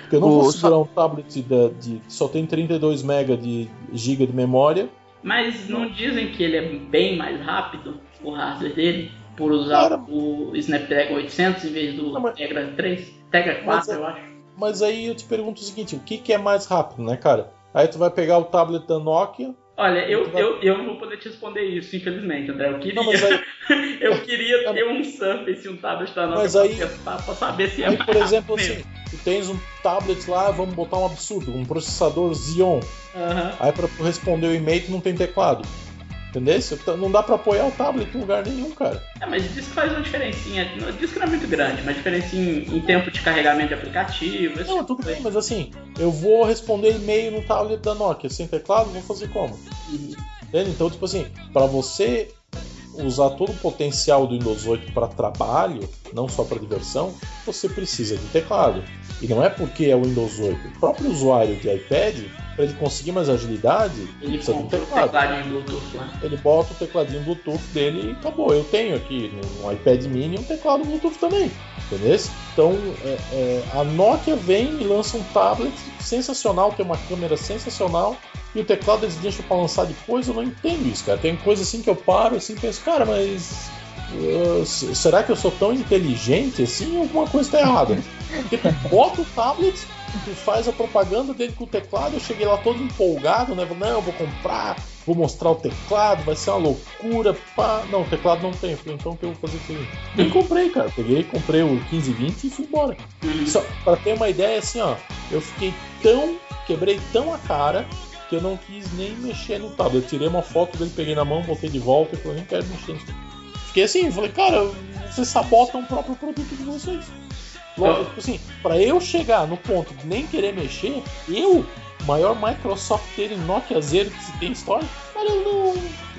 Porque eu não o vou segurar um tablet de, de, que só tem 32 MB de giga de memória. Mas não dizem que ele é bem mais rápido, o hardware dele, por usar Cara, o Snapdragon 800 em vez do não, Tegra 3? Tegra 4, mas, eu acho. Mas aí eu te pergunto o seguinte, o que, que é mais rápido, né, cara? Aí tu vai pegar o tablet da Nokia, Olha, eu, eu, eu não vou poder te responder isso, infelizmente, André. Eu queria, não, aí... <laughs> eu queria ter um Surface e um tablet da Nokia aí... pra, saber se é aí, Por exemplo, assim, tu tens um tablet lá, vamos botar um absurdo, um processador Xeon. Uhum. Aí para responder o e-mail tu não tem teclado. Entendeu? Então, não dá pra apoiar o tablet em lugar nenhum, cara. É, mas diz que faz uma diferencinha. Diz que não é muito grande, mas diferença em, em tempo de carregamento de aplicativo. Não, tipo tudo bem, mas assim, eu vou responder e-mail no tablet da Nokia sem teclado, vou fazer como? Uhum. Entende? Então, tipo assim, para você usar todo o potencial do Windows 8 para trabalho, não só para diversão, você precisa de teclado. E não é porque é o Windows 8. O próprio usuário de iPad, para ele conseguir mais agilidade, ele precisa de um teclado. Bluetooth, né? Ele bota o tecladinho Bluetooth dele e acabou. Eu tenho aqui no iPad mini um teclado Bluetooth também. Entendeu? Então é, é, a Nokia vem e lança um tablet sensacional, tem uma câmera sensacional e o teclado eles deixam para lançar depois, eu não entendo isso, cara. Tem coisa assim que eu paro assim e penso, cara, mas. Uh, será que eu sou tão inteligente assim alguma coisa está errada? <laughs> Porque tu bota o tablet, tu faz a propaganda dele com o teclado, eu cheguei lá todo empolgado, né? Não, eu vou comprar, vou mostrar o teclado, vai ser uma loucura. Pá. Não, o teclado não tem. falei, então o que eu vou fazer com ele? Eu comprei, cara. Peguei, comprei o 1520 e fui embora. Só pra ter uma ideia, assim, ó, eu fiquei tão. Quebrei tão a cara que eu não quis nem mexer no tablet. Eu tirei uma foto dele, peguei na mão, voltei de volta e falei, nem quero mexer. Fiquei assim, falei, cara, vocês sabotam o próprio produto de vocês. Logo, tipo assim, pra eu chegar no ponto de nem querer mexer, eu, maior Microsoft ter em Nokia Zero que se tem história, cara, eu não.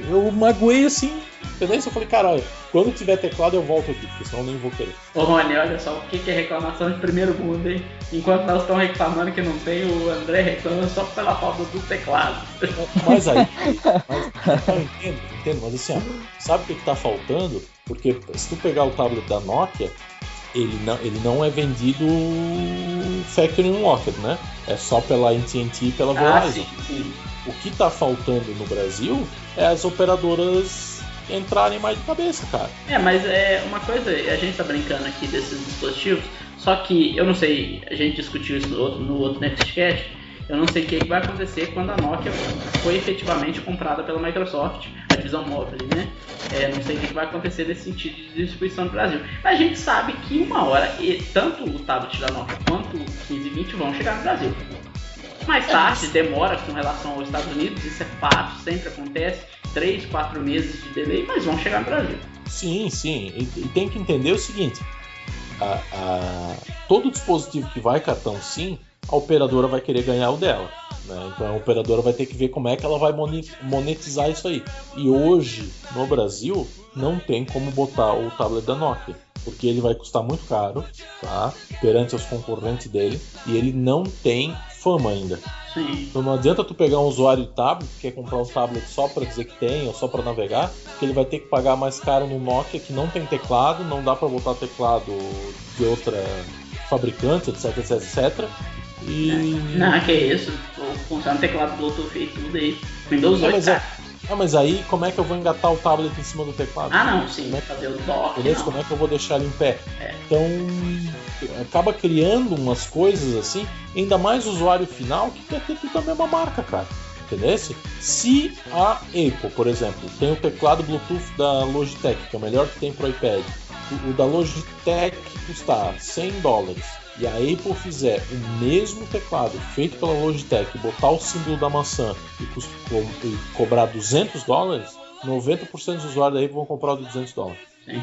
Eu magoei assim, entendeu? Eu falei, cara, olha, quando tiver teclado eu volto aqui, porque senão eu nem vou querer. Ô Rony, olha só, o que é reclamação de primeiro mundo, hein? Enquanto nós estamos reclamando que não tem, o André reclama só pela falta do teclado. Mas aí, mas, eu entendo, entendo, mas assim, ó, sabe o que, que tá faltando? Porque se tu pegar o tablet da Nokia, ele não, ele não é vendido factory unlocked, né? É só pela AT&T e pela ah, Verizon. sim, sim. O que está faltando no Brasil é as operadoras entrarem mais de cabeça, cara. É, mas é uma coisa, a gente tá brincando aqui desses dispositivos, só que eu não sei, a gente discutiu isso no outro, no outro Nextcast, eu não sei o que vai acontecer quando a Nokia foi efetivamente comprada pela Microsoft, a divisão móvel, né? É, não sei o que vai acontecer nesse sentido de distribuição no Brasil. Mas a gente sabe que uma hora, tanto o tablet da Nokia quanto o 1520 vão chegar no Brasil. Mais tarde, demora com relação aos Estados Unidos, isso é fato, sempre acontece, 3, 4 meses de delay, mas vão chegar no Brasil. Sim, sim, e, e tem que entender o seguinte, a, a, todo dispositivo que vai cartão SIM, a operadora vai querer ganhar o dela. Né? Então a operadora vai ter que ver como é que ela vai monetizar isso aí. E hoje, no Brasil, não tem como botar o tablet da Nokia. Porque ele vai custar muito caro, tá? Perante os concorrentes dele. E ele não tem fama ainda. Sim. Então não adianta tu pegar um usuário de tablet que quer comprar um tablet só para dizer que tem ou só para navegar, que ele vai ter que pagar mais caro no Nokia que não tem teclado, não dá para botar teclado de outra fabricante, etc, etc, etc. E... Não, que é isso. Funciona teclado Bluetooth e tudo aí. Windows 8, mas, é... ah, mas aí como é que eu vou engatar o tablet em cima do teclado? Ah, não, sim. Como é que... fazer o dock. Beleza? Como é que eu vou deixar ele em pé? É. Então, acaba criando umas coisas assim, ainda mais o usuário final que quer ter tudo da mesma marca, cara. Entendeu? Se a Apple, por exemplo, tem o teclado Bluetooth da Logitech, que é o melhor que tem para o iPad, o da Logitech custa 100 dólares e a Apple fizer o mesmo teclado feito pela Logitech, botar o símbolo da maçã e, co e cobrar 200 dólares, 90% dos usuários da Apple vão comprar o de 200 dólares. Sim.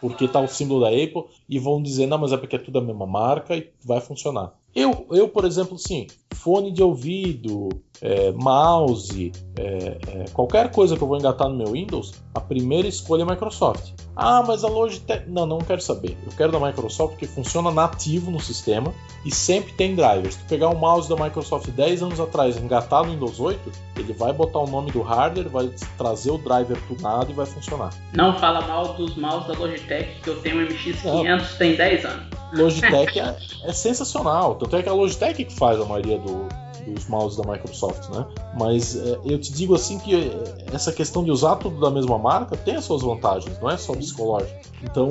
Porque tá o símbolo da Apple e vão dizer, não, mas é porque é tudo a mesma marca e vai funcionar. Eu, eu por exemplo, sim, fone de ouvido, é, mouse, é, é, qualquer coisa que eu vou engatar no meu Windows, a primeira escolha é Microsoft. Ah, mas a Logitech. Não, não quero saber. Eu quero da Microsoft porque funciona nativo no sistema e sempre tem drivers. Se tu pegar um mouse da Microsoft 10 anos atrás engatar no Windows 8, ele vai botar o nome do hardware, vai trazer o driver tunado e vai funcionar. Não fala mal dos mouse da Logitech, que eu tenho um MX500 não. tem 10 anos. Logitech é, é sensacional. Tanto é que a Logitech que faz a maioria do, dos mouses da Microsoft, né? Mas é, eu te digo assim que é, essa questão de usar tudo da mesma marca tem as suas vantagens, não é só psicológico. Então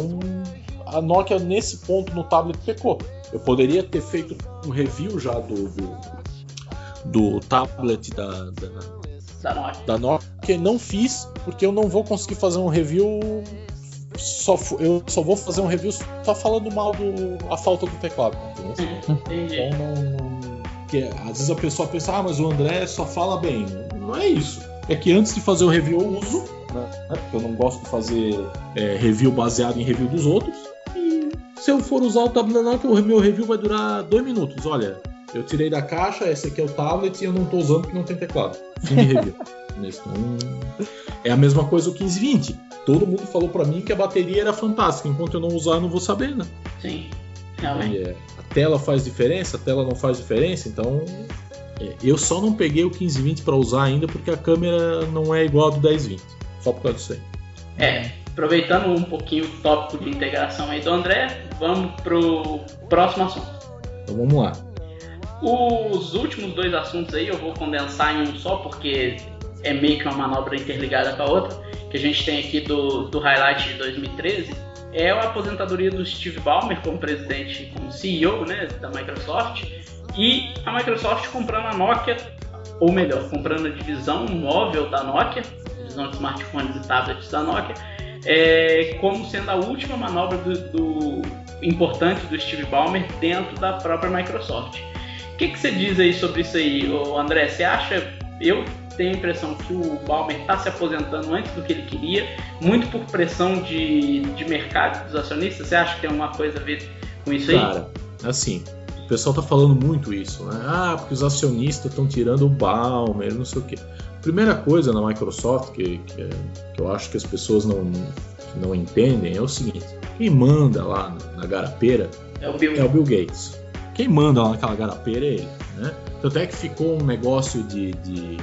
a Nokia nesse ponto no tablet pecou. Eu poderia ter feito um review já do, do, do tablet da, da, da Nokia. da Nokia. Não fiz porque eu não vou conseguir fazer um review só, eu só vou fazer um review só falando mal do a falta do teclado. Entendi. Então não, porque às vezes a pessoa pensa, ah, mas o André só fala bem. Não é isso. É que antes de fazer o review eu uso, né? Porque eu não gosto de fazer é, review baseado em review dos outros. E se eu for usar o tablet, o meu review vai durar dois minutos. Olha, eu tirei da caixa, esse aqui é o tablet e eu não estou usando porque não tem teclado. Fim de review. <laughs> é a mesma coisa o 1520. Todo mundo falou para mim que a bateria era fantástica. Enquanto eu não usar, eu não vou saber, né? Sim. Realmente. É, a tela faz diferença, a tela não faz diferença, então é, eu só não peguei o 1520 para usar ainda porque a câmera não é igual a do 1020. Só por causa disso aí. É, aproveitando um pouquinho o tópico de integração aí do André, vamos pro próximo assunto. Então vamos lá. Os últimos dois assuntos aí eu vou condensar em um só, porque é meio que uma manobra interligada com a outra, que a gente tem aqui do, do highlight de 2013 é a aposentadoria do Steve Ballmer como presidente, como CEO né, da Microsoft, e a Microsoft comprando a Nokia, ou melhor, comprando a divisão móvel da Nokia, divisão de smartphones e tablets da Nokia, é, como sendo a última manobra do, do, importante do Steve Ballmer dentro da própria Microsoft. O que, que você diz aí sobre isso aí, André? Você acha, eu tenho a impressão que o Balmer está se aposentando antes do que ele queria, muito por pressão de, de mercado dos acionistas. Você acha que tem alguma coisa a ver com isso aí? Cara, assim, o pessoal tá falando muito isso, né? Ah, porque os acionistas estão tirando o Balmer, não sei o quê. Primeira coisa na Microsoft que, que, que eu acho que as pessoas não, não entendem é o seguinte: quem manda lá na, garapeira é o, Bill. é o Bill Gates. Quem manda lá naquela garapeira é ele, né? Tanto é que ficou um negócio de, de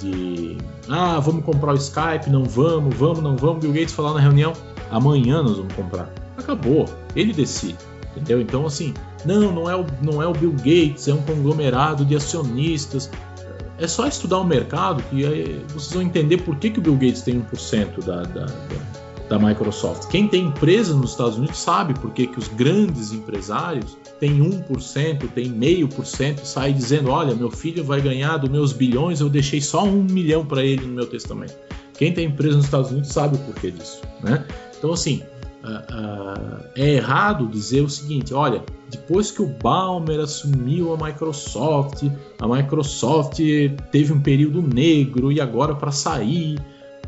de ah, vamos comprar o Skype, não vamos, vamos, não vamos. Bill Gates falar na reunião, amanhã nós vamos comprar. Acabou, ele decide, entendeu? Então assim, não, não é o, não é o Bill Gates, é um conglomerado de acionistas. É só estudar o mercado que vocês vão entender por que, que o Bill Gates tem 1% da, da, da da Microsoft. Quem tem empresa nos Estados Unidos sabe por que, que os grandes empresários têm 1%, têm meio por cento, sai dizendo: olha, meu filho vai ganhar dos meus bilhões, eu deixei só um milhão para ele no meu testamento. Quem tem empresa nos Estados Unidos sabe o porquê disso. Né? Então, assim, uh, uh, é errado dizer o seguinte: olha, depois que o Balmer assumiu a Microsoft, a Microsoft teve um período negro e agora para sair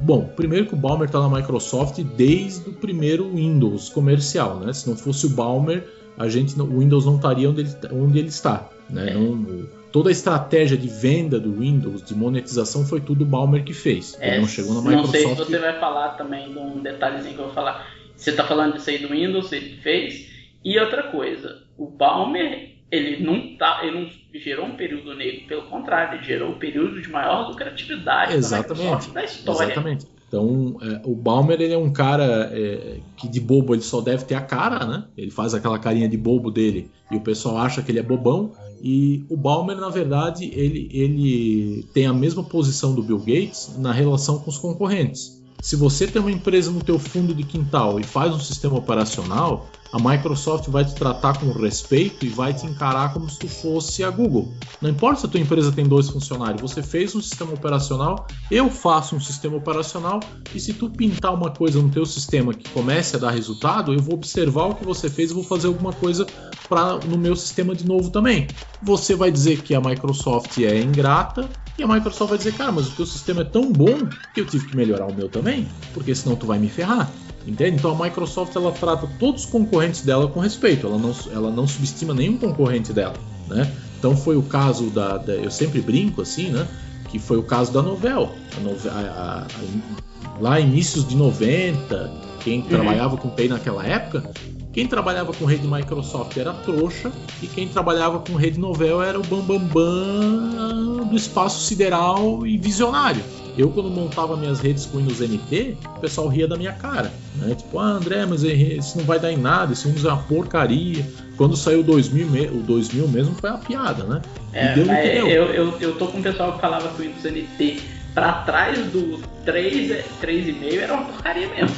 Bom, primeiro que o Balmer está na Microsoft desde o primeiro Windows comercial, né? Se não fosse o Balmer, a gente, o Windows não estaria onde ele, onde ele está, né? Não, toda a estratégia de venda do Windows, de monetização, foi tudo o Balmer que fez. É, não chegou na Microsoft. Não sei se você vai falar também de um detalhezinho que eu vou falar. Você está falando disso aí do Windows, ele fez. E outra coisa, o Balmer ele não tá, ele não gerou um período negro, pelo contrário, ele gerou um período de maior lucratividade Exatamente. da história. Exatamente. Então, é, o Balmer ele é um cara é, que de bobo ele só deve ter a cara, né? Ele faz aquela carinha de bobo dele e o pessoal acha que ele é bobão. E o Balmer, na verdade, ele, ele tem a mesma posição do Bill Gates na relação com os concorrentes. Se você tem uma empresa no teu fundo de quintal e faz um sistema operacional, a Microsoft vai te tratar com respeito e vai te encarar como se tu fosse a Google. Não importa se a tua empresa tem dois funcionários, você fez um sistema operacional, eu faço um sistema operacional e se tu pintar uma coisa no teu sistema que comece a dar resultado, eu vou observar o que você fez e vou fazer alguma coisa para no meu sistema de novo também. Você vai dizer que a Microsoft é ingrata e a Microsoft vai dizer, cara, mas o teu sistema é tão bom que eu tive que melhorar o meu também, porque senão tu vai me ferrar. Entende? Então a Microsoft ela trata todos os concorrentes dela com respeito, ela não, ela não subestima nenhum concorrente dela, né? Então foi o caso da, da eu sempre brinco assim, né? Que foi o caso da Novel, a Novel a, a, lá inícios de 90, quem uhum. trabalhava com TI naquela época, quem trabalhava com rede Microsoft era trouxa e quem trabalhava com rede Novel era o bambambam bam, bam do espaço sideral e visionário. Eu, quando montava minhas redes com Windows NT, o pessoal ria da minha cara. Né? Tipo, ah, André, mas isso não vai dar em nada, esse Windows é uma porcaria. Quando saiu o 2000, o 2000 mesmo foi uma piada, né? É, eu, eu, eu tô com o pessoal que falava que o Windows NT pra trás do 3, 3,5 era uma porcaria mesmo.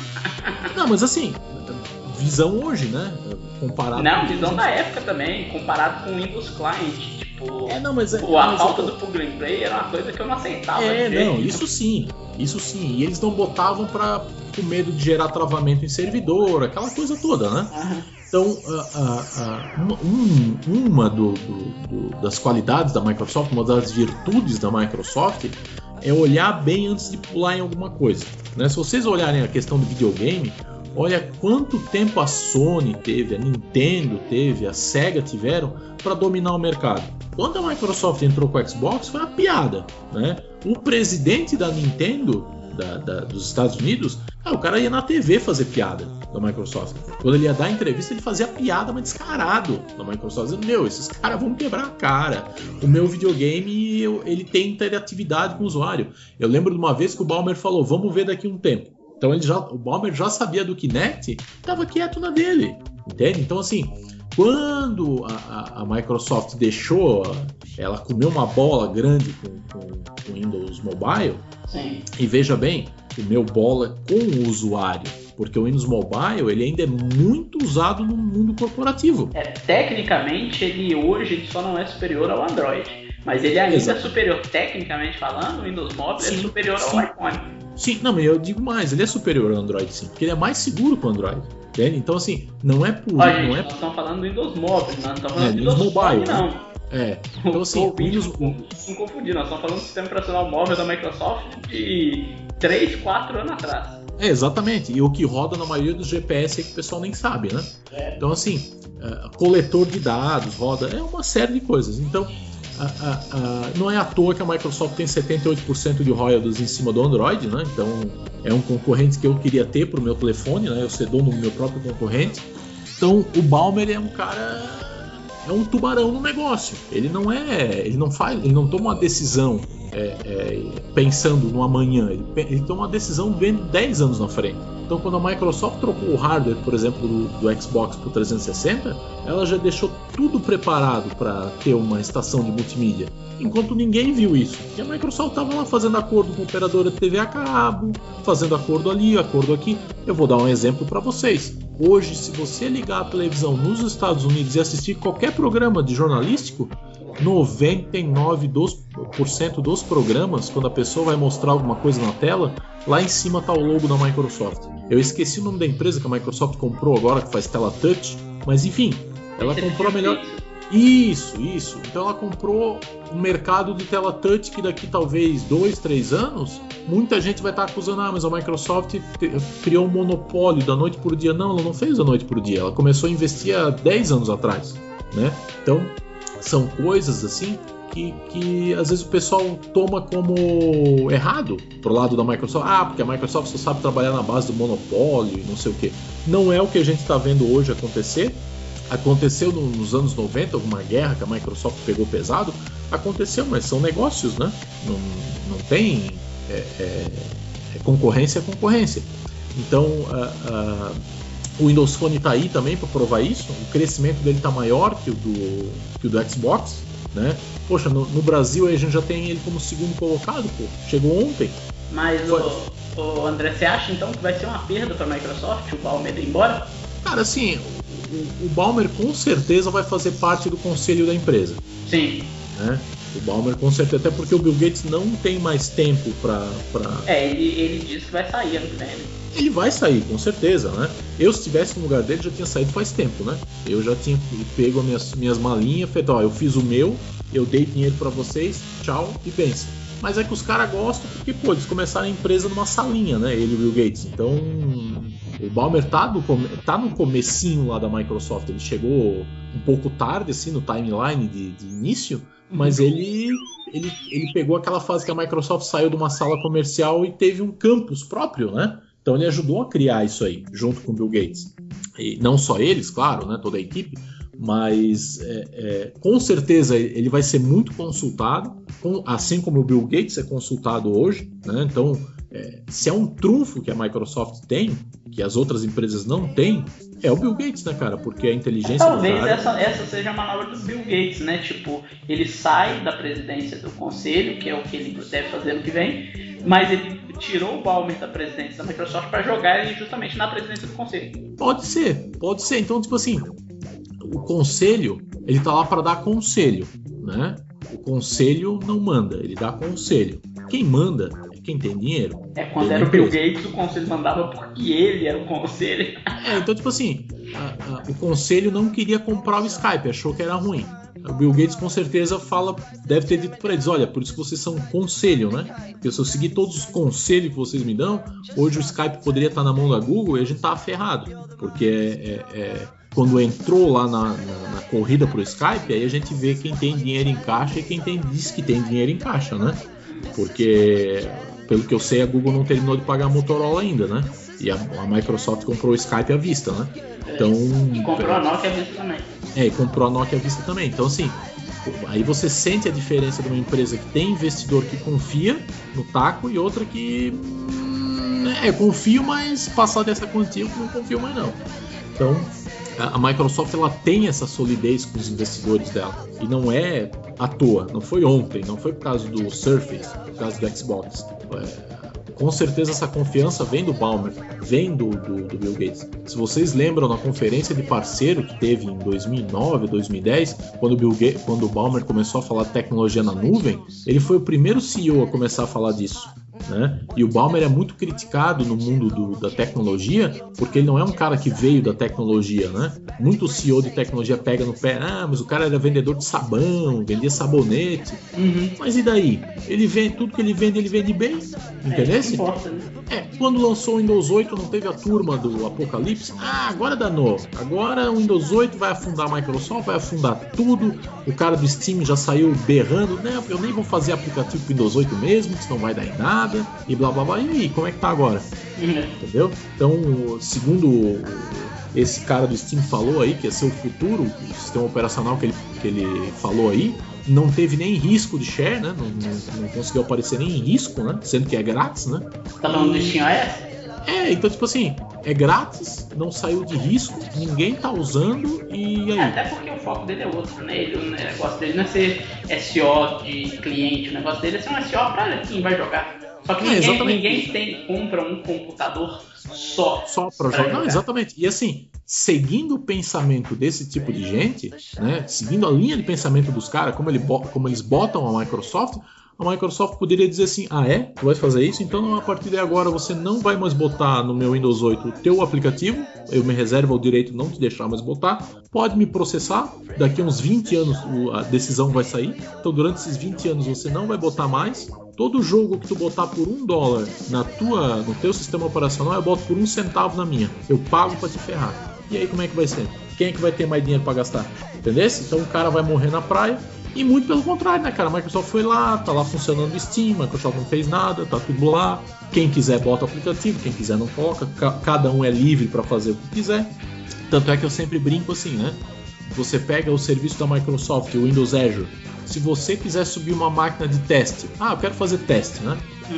Não, mas assim, visão hoje, né? Comparado Não, visão da época também, comparado com o Windows Client. Tipo, é, não, mas é, a falta do plug and play era uma coisa que eu não aceitava. É, não, isso sim. Isso sim. E eles não botavam para com medo de gerar travamento em servidor, aquela coisa toda, né? Uhum. Então, uh, uh, uh, um, uma do, do, do, das qualidades da Microsoft, uma das virtudes da Microsoft, é olhar bem antes de pular em alguma coisa. Né? Se vocês olharem a questão do videogame, olha quanto tempo a Sony teve, a Nintendo teve, a Sega tiveram para dominar o mercado. Quando a Microsoft entrou com o Xbox, foi uma piada. Né? O presidente da Nintendo, da, da, dos Estados Unidos, ah, o cara ia na TV fazer piada da Microsoft. Quando ele ia dar entrevista, ele fazia piada, mas descarado da Microsoft, dizendo: Meu, esses caras vão quebrar a cara. O meu videogame ele tem interatividade com o usuário. Eu lembro de uma vez que o Balmer falou: Vamos ver daqui um tempo. Então ele já, o Balmer já sabia do Kinect, estava quieto na dele, entende? Então assim, quando a, a, Microsoft deixou, ela comeu uma bola grande com, o Windows Mobile, Sim. e veja bem, comeu bola com o usuário, porque o Windows Mobile ele ainda é muito usado no mundo corporativo. É, tecnicamente, ele hoje ele só não é superior ao Android, mas ele ainda Exato. é superior, tecnicamente falando, o Windows Mobile é sim, é superior sim. ao iPhone. Sim, não, mas eu digo mais, ele é superior ao Android, sim, porque ele é mais seguro que o Android. Entende? Então, assim, não é por. Olha, não gente, é... nós estamos falando do Windows Mobile, nós não estamos falando é, do Windows, Windows Mobile, não. Né? É, então assim, o Windows... Não confundir, nós estamos falando do sistema operacional móvel da Microsoft de 3, 4 anos atrás. É, exatamente. E o que roda na maioria dos GPS é que o pessoal nem sabe, né? É. Então, assim, uh, coletor de dados roda, é uma série de coisas. Então, não é à toa que a Microsoft tem 78% de royalties em cima do Android, né? Então é um concorrente que eu queria ter para o meu telefone, né? Eu ser dono do meu próprio concorrente. Então o Balmer é um cara é um tubarão no negócio. Ele não é, ele não faz, ele não toma uma decisão é, é, pensando no amanhã. Ele, ele, toma uma decisão vendo 10 anos na frente. Então, quando a Microsoft trocou o hardware, por exemplo, do, do Xbox para o 360, ela já deixou tudo preparado para ter uma estação de multimídia, enquanto ninguém viu isso. E a Microsoft estava lá fazendo acordo com a operadora de TV a cabo, fazendo acordo ali, acordo aqui. Eu vou dar um exemplo para vocês. Hoje, se você ligar a televisão nos Estados Unidos e assistir qualquer programa de jornalístico, 99% dos programas, quando a pessoa vai mostrar alguma coisa na tela, lá em cima está o logo da Microsoft. Eu esqueci o nome da empresa que a Microsoft comprou agora, que faz tela touch, mas enfim, ela comprou a melhor. Isso, isso. Então ela comprou um mercado de tela touch que daqui talvez dois, três anos, muita gente vai estar acusando, ah, mas a Microsoft criou um monopólio da noite por dia. Não, ela não fez da noite por dia. Ela começou a investir há 10 anos atrás, né? Então são coisas assim que, que às vezes o pessoal toma como errado pro lado da Microsoft. Ah, porque a Microsoft só sabe trabalhar na base do monopólio e não sei o que. Não é o que a gente está vendo hoje acontecer. Aconteceu nos anos 90 alguma guerra que a Microsoft pegou pesado. Aconteceu, mas são negócios, né? Não, não tem é, é, concorrência é concorrência. Então, o Windows Phone está aí também para provar isso. O crescimento dele está maior que o do, que o do Xbox. Né? Poxa, no, no, Brasil a gente já tem ele como segundo colocado, pô. Chegou ontem. Mas, o, o, André, você acha então que vai ser uma perda para a Microsoft o Balmer ir embora? Cara, assim, o, o Balmer com certeza vai fazer parte do conselho da empresa. Sim. Né? O Balmer com certeza, até porque o Bill Gates não tem mais tempo para. Pra... É, ele, ele disse que vai sair ano que vem. Ele vai sair, com certeza, né? Eu, se estivesse no lugar dele, já tinha saído faz tempo, né? Eu já tinha pego as minhas, minhas malinhas, feito, ó, eu fiz o meu, eu dei dinheiro para vocês, tchau e benção. Mas é que os caras gostam porque, pô, eles começaram a empresa numa salinha, né? Ele e o Bill Gates. Então, o Balmer tá no, tá no comecinho lá da Microsoft. Ele chegou um pouco tarde, assim, no timeline de, de início, mas uhum. ele, ele, ele pegou aquela fase que a Microsoft saiu de uma sala comercial e teve um campus próprio, né? Então ele ajudou a criar isso aí, junto com o Bill Gates. E não só eles, claro, né, toda a equipe, mas é, é, com certeza ele vai ser muito consultado, com, assim como o Bill Gates é consultado hoje. Né? Então, é, se é um trunfo que a Microsoft tem, que as outras empresas não têm, é o Bill Gates, né, cara? Porque a inteligência. Talvez cara... essa, essa seja a manobra do Bill Gates, né? Tipo, ele sai da presidência do conselho, que é o que ele deve fazer no que vem, mas ele tirou o Balmer da presidência da Microsoft para jogar ele justamente na presidência do conselho. Pode ser, pode ser. Então, tipo assim, o conselho, ele tá lá para dar conselho, né? O conselho não manda, ele dá conselho. Quem manda é quem tem dinheiro. É quando era o Bill Gates, o conselho mandava porque ele era o conselho. É, então, tipo assim, a, a, o conselho não queria comprar o Skype, achou que era ruim. O Bill Gates com certeza fala, deve ter dito para eles, olha, por isso que vocês são conselho, né? Porque se eu seguir todos os conselhos que vocês me dão, hoje o Skype poderia estar na mão da Google e a gente tá ferrado, porque é, é, é quando entrou lá na, na, na corrida pro Skype, aí a gente vê quem tem dinheiro em caixa e quem tem, diz que tem dinheiro em caixa, né? Porque, pelo que eu sei, a Google não terminou de pagar a Motorola ainda, né? E a, a Microsoft comprou o Skype à vista, né? Então, e comprou a Nokia à vista também. É, e comprou a Nokia à vista também. Então, assim, aí você sente a diferença de uma empresa que tem investidor que confia no taco e outra que. Hum, é, confio, mas passar dessa quantia eu não confio mais não. Então, a Microsoft ela tem essa solidez com os investidores dela e não é à toa, não foi ontem, não foi por causa do Surface, por causa do Xbox. É, com certeza essa confiança vem do Balmer, vem do, do, do, Bill Gates. Se vocês lembram na conferência de parceiro que teve em 2009, 2010, quando o, Bill Gates, quando o Balmer começou a falar de tecnologia na nuvem, ele foi o primeiro CEO a começar a falar disso. Né? E o Balmer é muito criticado no mundo do, da tecnologia porque ele não é um cara que veio da tecnologia, né? Muito CEO de tecnologia pega no pé, ah, mas o cara era vendedor de sabão, vendia sabonete. Uhum. Mas e daí? Ele vende tudo que ele vende, ele vende bem, entendeu? É, importa, né? é, quando lançou o Windows 8 não teve a turma do Apocalipse. Ah, agora danou. Agora o Windows 8 vai afundar a Microsoft, vai afundar tudo. O cara do Steam já saiu berrando, não, eu nem vou fazer aplicativo pro Windows 8 mesmo, que não vai dar em nada nada e blá blá blá. E aí, como é que tá agora? Entendeu? Então, segundo esse cara do Steam falou aí, que é seu futuro, o sistema operacional que ele, que ele falou aí, não teve nem risco de share, né? Não, não, não conseguiu aparecer nem em risco, né? Sendo que é grátis, né? Tá falando do Steam OS? É, então, tipo assim, é grátis, não saiu de risco, ninguém tá usando e aí. É, até porque o foco dele é outro, né? Ele, o negócio dele não é ser SEO de cliente, o negócio dele é ser um SEO pra quem vai jogar. Só que é, ninguém, ninguém tem, compra um computador só. Só para jogar. Não, exatamente. E assim, seguindo o pensamento desse tipo de gente, né? Seguindo a linha de pensamento dos caras, como, ele, como eles botam a Microsoft, a Microsoft poderia dizer assim: ah, é? Tu vai fazer isso? Então a partir de agora você não vai mais botar no meu Windows 8 o teu aplicativo, eu me reservo o direito de não te deixar mais botar, pode me processar, daqui a uns 20 anos a decisão vai sair, então durante esses 20 anos você não vai botar mais. Todo jogo que tu botar por um dólar na tua, no teu sistema operacional, eu boto por um centavo na minha. Eu pago para te ferrar. E aí como é que vai ser? Quem é que vai ter mais dinheiro para gastar? Entendeu? Então o cara vai morrer na praia, e muito pelo contrário, né, cara? A Microsoft foi lá, tá lá funcionando o Steam, a Microsoft não fez nada, tá tudo lá. Quem quiser bota o aplicativo, quem quiser não coloca. Cada um é livre para fazer o que quiser. Tanto é que eu sempre brinco assim, né? Você pega o serviço da Microsoft, o Windows Azure. Se você quiser subir uma máquina de teste, ah, eu quero fazer teste, né?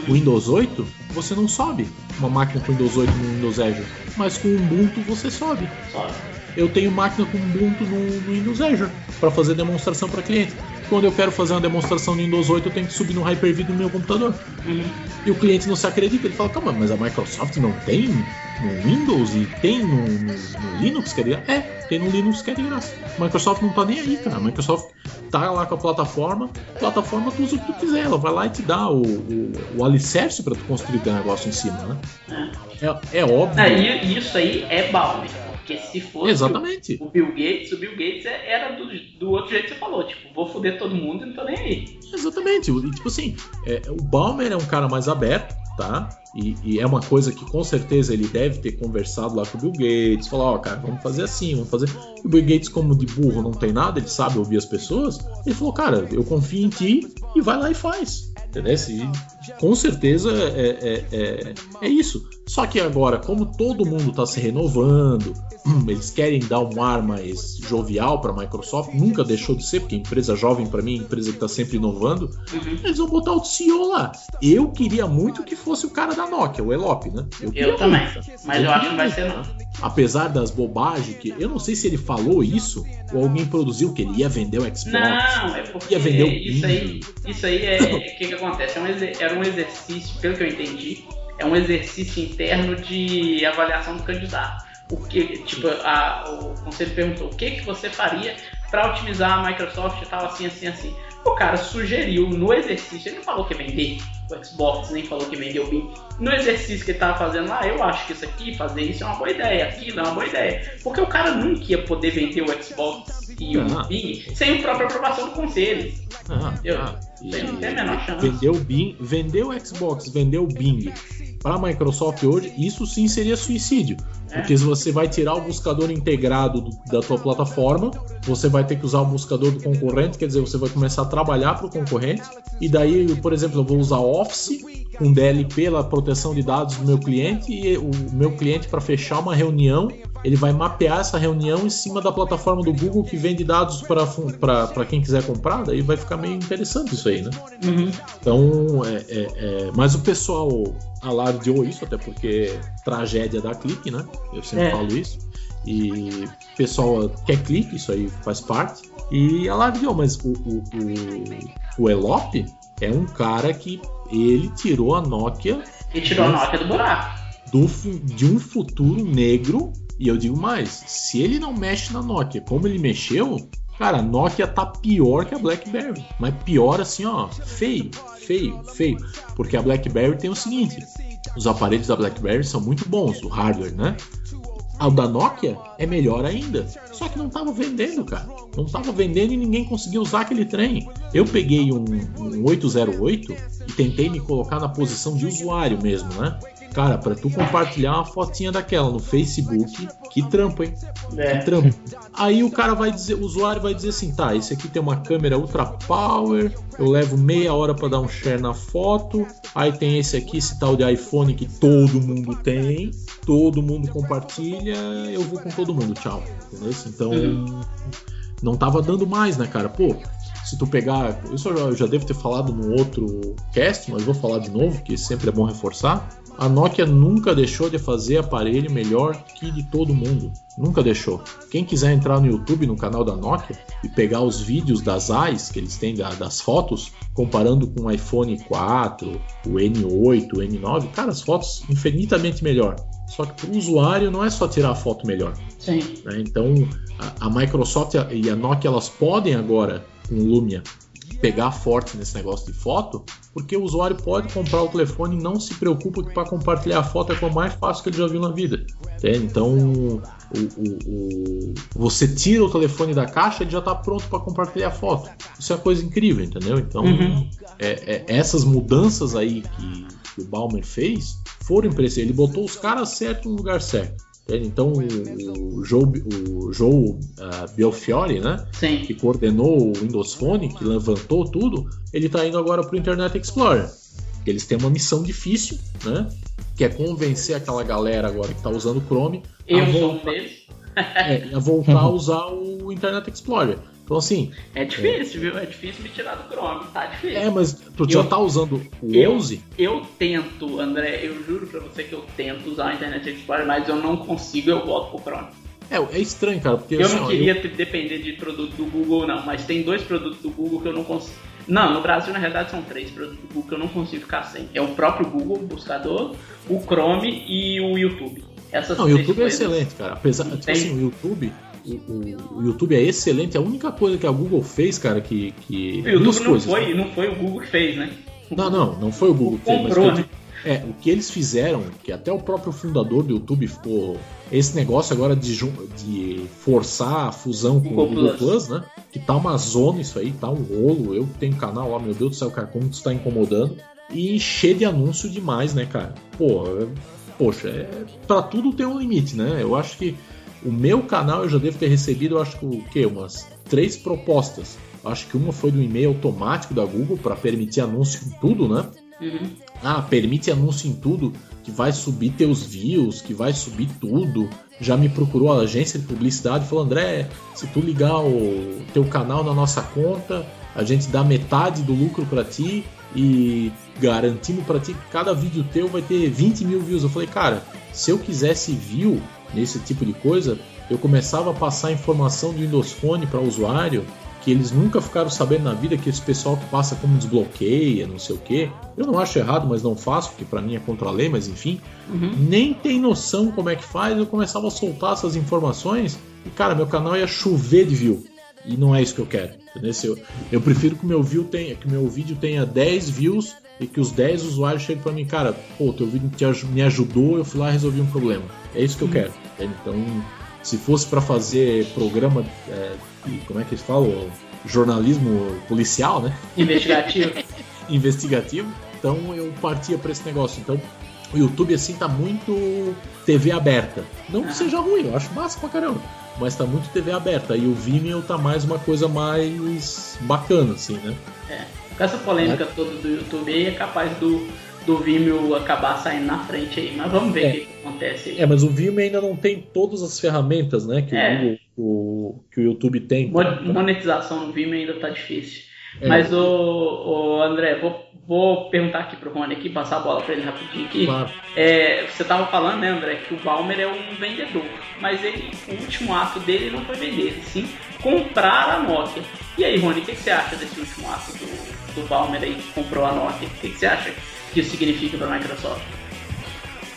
O Windows 8, você não sobe uma máquina com Windows 8 no Windows Azure, mas com o Ubuntu você sobe. Sobe eu tenho máquina com Ubuntu no, no Windows Azure para fazer demonstração para cliente. Quando eu quero fazer uma demonstração no Windows 8, eu tenho que subir no Hyper-V do meu computador. Uhum. E o cliente não se acredita, ele fala: calma, mas a Microsoft não tem no Windows e tem no, no, no Linux, que é É, tem no Linux que é de graça. A Microsoft não tá nem aí, cara. A Microsoft tá lá com a plataforma, plataforma tu usa o que tu quiser, ela vai lá e te dá o, o, o alicerce para tu construir teu negócio em cima, né? É, é, é óbvio. E isso aí é balde. Porque se fosse Exatamente. O, o, Bill Gates, o Bill Gates é, era do, do outro jeito que você falou, tipo, vou foder todo mundo e não tô nem aí. Exatamente. E, tipo assim, é, o Balmer é um cara mais aberto, tá? E, e, é uma coisa que com certeza ele deve ter conversado lá com o Bill Gates, falar, ó, oh, cara, vamos fazer assim, vamos fazer. E o Bill Gates, como de burro não tem nada, ele sabe ouvir as pessoas, ele falou, cara, eu confio em ti e vai lá e faz. Entendeu? E, com certeza é, é, é, é isso. Só que agora, como todo mundo está se renovando, <clears throat> eles querem dar um ar mais jovial para a Microsoft, nunca deixou de ser, porque empresa jovem para mim, empresa que está sempre inovando, uhum. eles vão botar o CEO lá. Eu queria muito que fosse o cara da Nokia, o Elop, né? Eu, eu também, mas eu, eu acho que vai ser não. Apesar das bobagens que eu não sei se ele falou isso ou alguém produziu que ele ia vender o Xbox. Não, é porque ia vender o isso aí, isso aí é <laughs> o que, que acontece. É um, era um exercício, pelo que eu entendi, é um exercício interno de avaliação do candidato. Porque, tipo, a, o conselho perguntou o que, que você faria para otimizar a Microsoft e tal, assim, assim, assim. O cara sugeriu no exercício, ele não falou que ia vender o Xbox, nem falou que vendeu o Bing. No exercício que ele tava fazendo lá, eu acho que isso aqui, fazer isso é uma boa ideia, aquilo é uma boa ideia. Porque o cara nunca ia poder vender o Xbox e o Bing sem a própria aprovação do conselho. Ah, ah, não tem a menor chance. Vendeu o Bing, vendeu o Xbox, vendeu o Bing para a Microsoft hoje, isso sim seria suicídio. Porque se você vai tirar o buscador integrado do, da tua plataforma, você vai ter que usar o buscador do concorrente, quer dizer, você vai começar a trabalhar para o concorrente. E daí, por exemplo, eu vou usar Office com DLP, a proteção de dados do meu cliente, e o meu cliente, para fechar uma reunião, ele vai mapear essa reunião em cima da plataforma do Google que vende dados para quem quiser comprar, daí vai ficar meio interessante isso aí, né? Uhum. Então, é, é, é, mas o pessoal alardeou isso, até porque tragédia da clique, né? Eu sempre é. falo isso. E o pessoal quer clique, isso aí faz parte. E alardeou, mas o, o, o, o Elop é um cara que ele tirou a Nokia. Ele tirou a Nokia do buraco. Do, de um futuro negro. E eu digo mais: se ele não mexe na Nokia como ele mexeu, cara, a Nokia tá pior que a Blackberry. Mas pior assim, ó, feio, feio, feio. Porque a Blackberry tem o seguinte: os aparelhos da BlackBerry são muito bons, o hardware, né? O da Nokia é melhor ainda. Só que não estava vendendo, cara. Não estava vendendo e ninguém conseguia usar aquele trem. Eu peguei um, um 808 e tentei me colocar na posição de usuário mesmo, né? Cara, para tu compartilhar uma fotinha daquela no Facebook, que trampo, hein? É. Que trampo. Aí o cara vai dizer, o usuário vai dizer assim, tá, esse aqui tem uma câmera ultra power, eu levo meia hora para dar um share na foto. Aí tem esse aqui, esse tal de iPhone que todo mundo tem, todo mundo compartilha, eu vou com todo mundo, tchau. Entendeu? Então, uhum. não tava dando mais, né, cara? Pô, se tu pegar, isso eu já, eu já devo ter falado no outro cast, mas vou falar de novo, que sempre é bom reforçar. A Nokia nunca deixou de fazer aparelho melhor que de todo mundo. Nunca deixou. Quem quiser entrar no YouTube, no canal da Nokia, e pegar os vídeos das AIS que eles têm das fotos, comparando com o iPhone 4, o N8, o N9, cara, as fotos infinitamente melhor. Só que para o usuário não é só tirar a foto melhor. Sim. Né? Então a, a Microsoft e a Nokia elas podem agora com o Lumia pegar forte nesse negócio de foto, porque o usuário pode comprar o telefone e não se preocupa que para compartilhar a foto é a coisa mais fácil que ele já viu na vida. Entende? Então, o, o, o, você tira o telefone da caixa e já está pronto para compartilhar a foto. Isso é uma coisa incrível, entendeu? Então, uhum. é, é, essas mudanças aí que, que o Balmer fez foram impressionantes. Ele botou os caras certos no lugar certo. Então o Joe, o Joe uh, Belfiore, né? Sim. Que coordenou o Windows Phone, que levantou tudo, ele está indo agora para o Internet Explorer. Eles têm uma missão difícil, né? Que é convencer aquela galera agora que está usando o Chrome Eu a, voltar, é, a voltar a usar o Internet Explorer. Então, assim. É difícil, é... viu? É difícil me tirar do Chrome, tá difícil. É, mas tu eu, já tá usando o eu, 11? Eu tento, André, eu juro pra você que eu tento usar o Internet Explorer, mas eu não consigo, eu volto pro Chrome. É, é estranho, cara, porque. Eu assim, não queria eu... depender de produto do Google, não, mas tem dois produtos do Google que eu não consigo. Não, no Brasil na realidade são três produtos do Google que eu não consigo ficar sem. É o próprio Google, o buscador, o Chrome e o YouTube. Essas não, o YouTube é excelente, cara. Apesar, tipo tem... assim, o YouTube o, o, YouTube é excelente. A única coisa que a Google fez, cara, que. que o YouTube não, coisas, foi, né? não foi o Google que fez, né? Não, não, não foi o Google que fez. Comprou, mas, né? É, o que eles fizeram, que até o próprio fundador do YouTube ficou. Esse negócio agora de, de forçar a fusão com o Google, Plus. Plus. né? Que tá uma zona isso aí, tá um rolo. Eu tenho canal lá, meu Deus do céu, cara, como isso tá incomodando. E cheio de anúncio demais, né, cara? Pô, poxa, é, pra tudo tem um limite, né? Eu acho que o meu canal eu já devo ter recebido, acho que o quê? Umas três propostas. Acho que uma foi do e-mail automático da Google para permitir anúncio em tudo, né? Uhum. Ah, permite anúncio em tudo, que vai subir teus views, que vai subir tudo. Já me procurou a agência de publicidade e falou: André, se tu ligar o teu canal na nossa conta, a gente dá metade do lucro para ti e garantindo para ti que cada vídeo teu vai ter 20 mil views. Eu falei, cara, se eu quisesse view, nesse tipo de coisa, eu começava a passar informação do Windows Phone para o usuário que eles nunca ficaram sabendo na vida que esse pessoal que passa como desbloqueia, não sei o que. Eu não acho errado, mas não faço, porque para mim é contra a lei, mas enfim. Uhum. Nem tem noção como é que faz, eu começava a soltar essas informações e, cara, meu canal ia chover de view. E não é isso que eu quero. Entendeu? Eu, eu prefiro que meu, view tenha, que meu vídeo tenha 10 views e que os 10 usuários cheguem para mim, cara, pô, teu vídeo me ajudou, eu fui lá e resolvi um problema. É isso que eu quero. Então, se fosse para fazer programa, é, como é que eles falam? Jornalismo policial, né? <laughs> Investigativo. Investigativo. Então eu partia para esse negócio. Então o YouTube assim tá muito TV aberta. Não que ah. seja ruim, eu acho massa pra caramba. Mas tá muito TV aberta. E o Vimeo tá mais uma coisa mais bacana, assim, né? É. Com essa polêmica é. toda do YouTube aí, é capaz do, do Vimeo acabar saindo na frente aí. Mas vamos ver é. o que, acontece aí. É, mas o Vimeo ainda não tem todas as ferramentas, né? Que, é. o, Google, o, que o YouTube tem. Monetização no Vimeo ainda tá difícil. É. Mas o, o André, vou, vou perguntar aqui pro Rony aqui, passar a bola para ele rapidinho aqui. Claro. É, você tava falando, né, André, que o Balmer é um vendedor, mas ele, o último ato dele não foi vender, sim comprar a Nokia. E aí, Rony, o que, que, você acha desse último ato do, do Balmer aí que comprou a Nokia? O que, que você acha que isso significa para a Microsoft?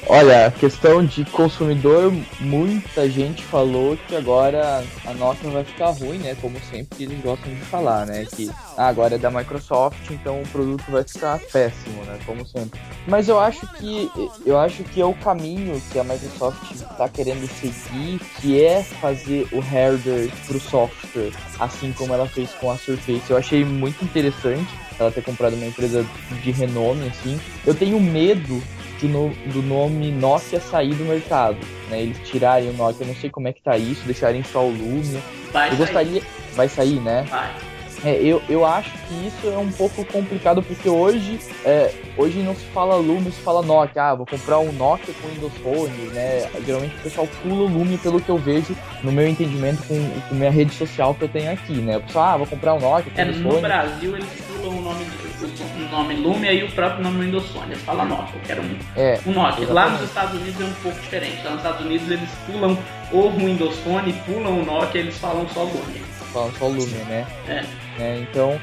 Olha, questão de consumidor, muita gente falou que agora a Nokia vai ficar ruim, né? Como sempre eles gostam de falar, né? Que ah, agora é da Microsoft, então o produto vai ficar péssimo, né? Como sempre. Mas eu acho que eu acho que é o caminho que a Microsoft está querendo seguir, que é fazer o hardware para o software, assim como ela fez com a Surface. Eu achei muito interessante ela ter comprado uma empresa de renome, assim. Eu tenho medo no, do nome Nokia sair do mercado, né? Eles tirarem o Nokia, eu não sei como é que tá isso, deixarem só o Lumia. Vai eu sair. gostaria. Vai sair, né? Vai. É, eu, eu acho que isso é um pouco complicado porque hoje, é, hoje não se fala Lumia, se fala Nokia. Ah, vou comprar um Nokia com Windows Phone, né? Geralmente o pessoal pula o Lumia pelo que eu vejo no meu entendimento com, com minha rede social que eu tenho aqui, né? O pessoal, ah, vou comprar um Nokia com é, Windows no Phone. No Brasil eles pulam o nome o nome Lumia e o próprio nome Windows Phone. Eles falam Nokia, eu quero um, é, um Nokia. Exatamente. Lá nos Estados Unidos é um pouco diferente. Lá nos Estados Unidos eles pulam o Windows Phone, pulam o Nokia, eles falam só Lumia. Falam só Lumia, né? É. é. Então,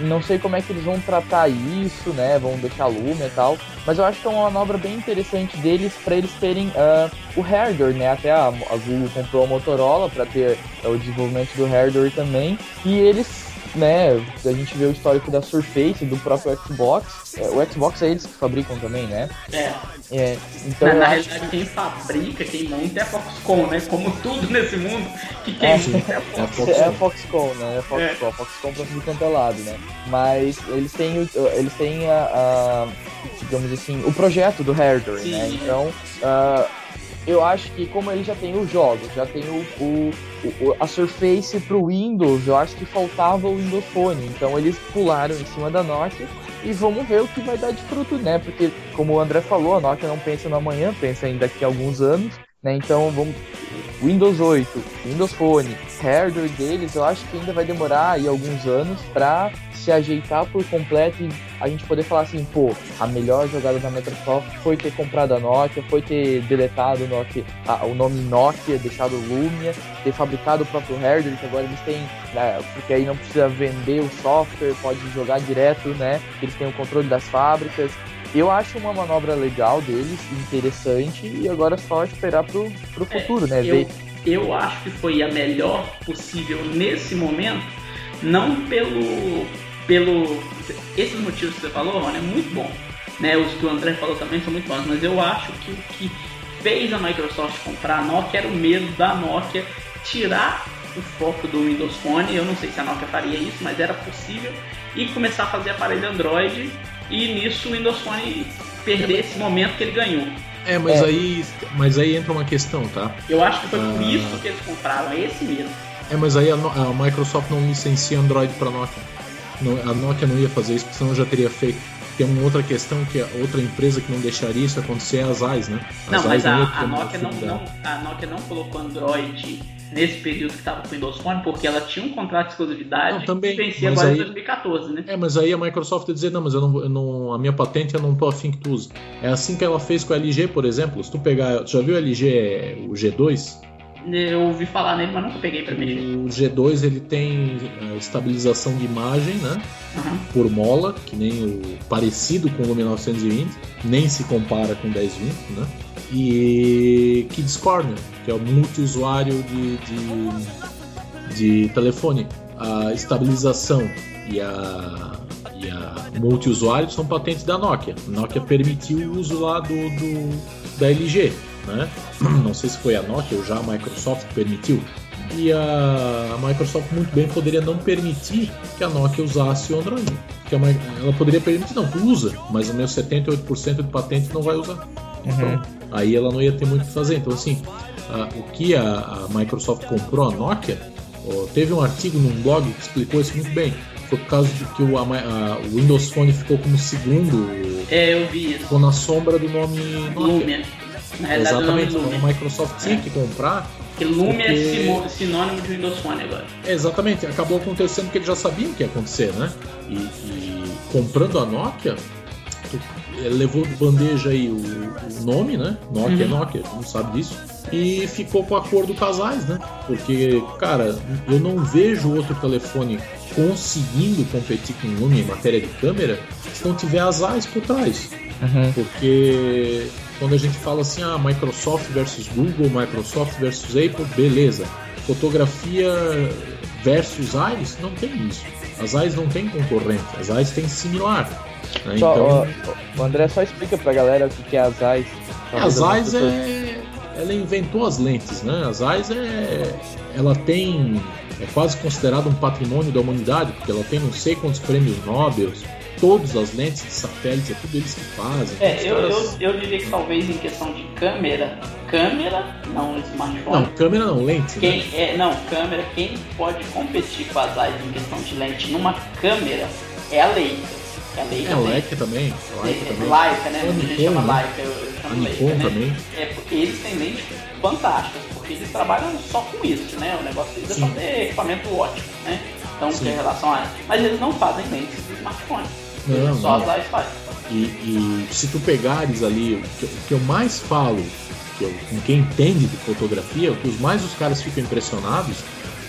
não sei como é que eles vão tratar isso, né? Vão deixar Lumia e tal. Mas eu acho que é uma manobra bem interessante deles para eles terem uh, o hardware, né? Até a, a Google comprou a Motorola para ter uh, o desenvolvimento do hardware também. E eles né, a gente vê o histórico da Surface, do próprio Xbox. É, o Xbox é eles que fabricam também, né? É. É, então na, na realidade, quem fabrica, quem monta é a Foxconn, né? Como tudo nesse mundo, que quem É, monta é a É Foxconn. é a Foxconn. Né? É a Foxconn, Foxconn pra tudo quanto é lado, né? Mas eles têm, o- eles têm a, a- digamos assim, o projeto do hardware, Sim. né? Então, ah, eu acho que como ele já tem os jogos, já tem o, o- o- a Surface pro Windows, eu acho que faltava o Windows Phone. Então eles pularam em cima da Nokia e vamos ver o que vai dar de fruto, né? Porque, como o André falou, a Nokia não pensa no amanhã, pensa em daqui a alguns anos, né? Então vamos. Windows 8, Windows Phone, hardware deles, eu acho que ainda vai demorar aí alguns anos pra se ajeitar por completo e a gente poder falar assim, pô, a melhor jogada da Microsoft foi ter comprado a Nokia, foi ter deletado o, Nokia, a- o nome Nokia, deixado Lumia, ter fabricado o próprio hardware, que agora eles têm, né, porque aí não precisa vender o software, pode jogar direto, né? Eles têm o controle das fábricas. Eu acho uma manobra legal deles, interessante, e agora é só esperar pro, pro É, futuro, né? Eu, Ver- eu acho que foi a melhor possível nesse momento, não pelo. pelo. Esses motivos que você falou, Rony, é muito bom. Né? Os que o André falou também são muito bons, mas eu acho que o que fez a Microsoft comprar a Nokia era o medo da Nokia tirar o foco do Windows Phone. Eu não sei se a Nokia faria isso, mas era possível. E começar a fazer aparelho Android. E nisso o Windows Phone perder esse momento que ele ganhou. É, mas, É. Aí, mas aí entra uma questão, tá? Eu acho que foi por Ah. isso que eles compraram, é esse mesmo. É, mas aí a, a Microsoft não licencia Android para Nokia. Não- a Nokia não ia fazer isso, porque senão já teria feito. Tem uma outra questão que a outra empresa que não deixaria isso acontecer é a Zeiss, né? Não, mas a, a Nokia não, não- a Nokia não colocou Android nesse período que estava com o Windows Phone, porque ela tinha um contrato de exclusividade Não, também, que vencia agora em aí- 2014, né? É, mas aí a Microsoft ia dizer, não, mas eu não, eu não- a minha patente eu não tô afim que tu use. É assim que ela fez com a LG, por exemplo. Se tu pegar, tu já viu o LG, o G2? Eu ouvi falar nele, mas nunca peguei pra mexer. O G2 ele tem eh, estabilização de imagem, né? Aham. por mola, que nem o parecido com o Lumia 920, nem se compara com o 1020, né? E Kids Corner, que é o multiusuário de, de, de telefone. A estabilização e a, e a multiusuário são patentes da Nokia. A Nokia permitiu o uso lá do, do da LG, né? Não sei se foi a Nokia ou já a Microsoft permitiu. E a, a Microsoft muito bem poderia não permitir que a Nokia usasse o Android. Que a Mi- ela poderia permitir, não, tu usa, mas o meu 78% de patente não vai usar. Pronto. Aí ela não ia ter muito o que fazer. Então, assim, a- o que a, a Microsoft comprou a Nokia, ó, teve um artigo num blog que explicou isso muito bem. Foi por causa de que o, a o Windows Phone ficou como segundo, É, eu vi isso. ficou na sombra do nome Nokia. Lumia. Na realidade, o nome Exatamente, então a Microsoft tinha É. que comprar Porque Lumia porque- é sinônimo de Windows Phone agora. É, Exatamente, acabou acontecendo que eles já sabiam o que ia acontecer, né? E, e comprando a Nokia, levou de bandeja aí o, o nome, né? Nokia é Uhum. Nokia, tu não sabe disso. E ficou com o acordo casais, né? Porque, cara, eu não vejo outro telefone conseguindo competir com o Lumia em matéria de câmera se não tiver as AIS por trás. Uhum. Porque quando a gente fala assim, ah, Microsoft versus Google, Microsoft versus Apple, beleza. Fotografia versus AIS, não tem isso. As AIS não tem concorrente, as AIS têm similar. né? Só, Então, ó, o André só explica pra galera o que é as AIS. as AIS é. Ela inventou as lentes, né? As AIS é. Ela tem. É quase considerado um patrimônio da humanidade, porque ela tem não sei quantos prêmios Nobel, todas as lentes de satélite, é tudo eles que fazem. É, eu, caras- eu, eu diria que talvez em questão de câmera, câmera, não smartphone. Não, câmera não, lente. né? Quem é, não, câmera, quem pode competir com as AIS em questão de lente numa câmera é a Leica. É a Leica. É, o Leica também. Leica é, também. Leica, né? A A gente Nikon, chama né? Leica, eu, eu A chamo Nikon Leica, né? também. É, porque eles têm lentes fantásticas, porque eles trabalham só com isso, né? O negócio deles é só ter equipamento ótimo, né? Então, Sim. em relação a. Mas eles não fazem lentes de smartphone. Não, só não. as AIS fazem. E, e se tu pegares ali, o que eu mais falo, que com quem entende de fotografia, o que os mais os caras ficam impressionados,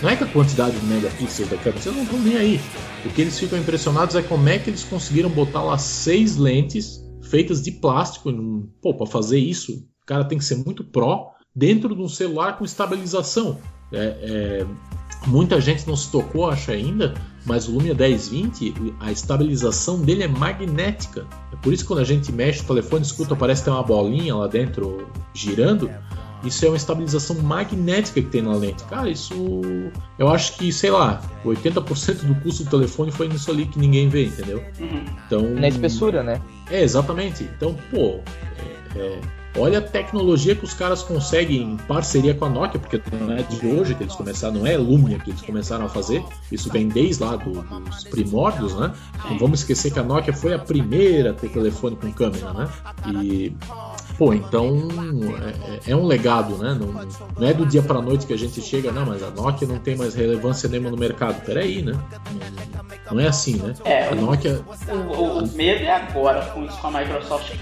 não é com a quantidade de megapixels da câmera, vocês não estão nem aí. O que eles ficam impressionados é como é que eles conseguiram botar lá seis lentes feitas de plástico. Pô, pra fazer isso, o cara tem que ser muito pró dentro de um celular com estabilização. É, é, muita gente não se tocou, acho ainda, mas o Lumia 1020, a estabilização dele é magnética. É por isso que quando a gente mexe o telefone, escuta, parece ter uma bolinha lá dentro girando. Isso é uma estabilização magnética que tem na lente. Cara, isso. Eu acho que, sei lá, 80% do custo do telefone foi nisso ali que ninguém vê, entendeu? Uhum. Então. Na espessura, né? É, exatamente. Então, pô. É, é... Olha a tecnologia que os caras conseguem em parceria com a Nokia, porque não é de hoje que eles começaram, não é Lumia que eles começaram a fazer, isso vem desde lá do, dos primórdios, né? Não vamos esquecer que a Nokia foi a primeira a ter telefone com câmera, né? E Pô, então é, é, um legado, né? Não, não, é do dia para noite que a gente chega, não, mas a Nokia não tem mais relevância nenhuma no mercado. Peraí, né? Não, é assim, né? É, a Nokia. O, o, medo é agora, com isso com a Microsoft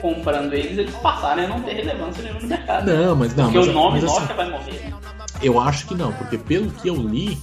comprando eles, eles passarem a não ter relevância nenhuma no mercado. Não, mas não. Porque mas, o nome mas, Nokia assim, vai morrer. Eu acho que não, porque pelo que eu li,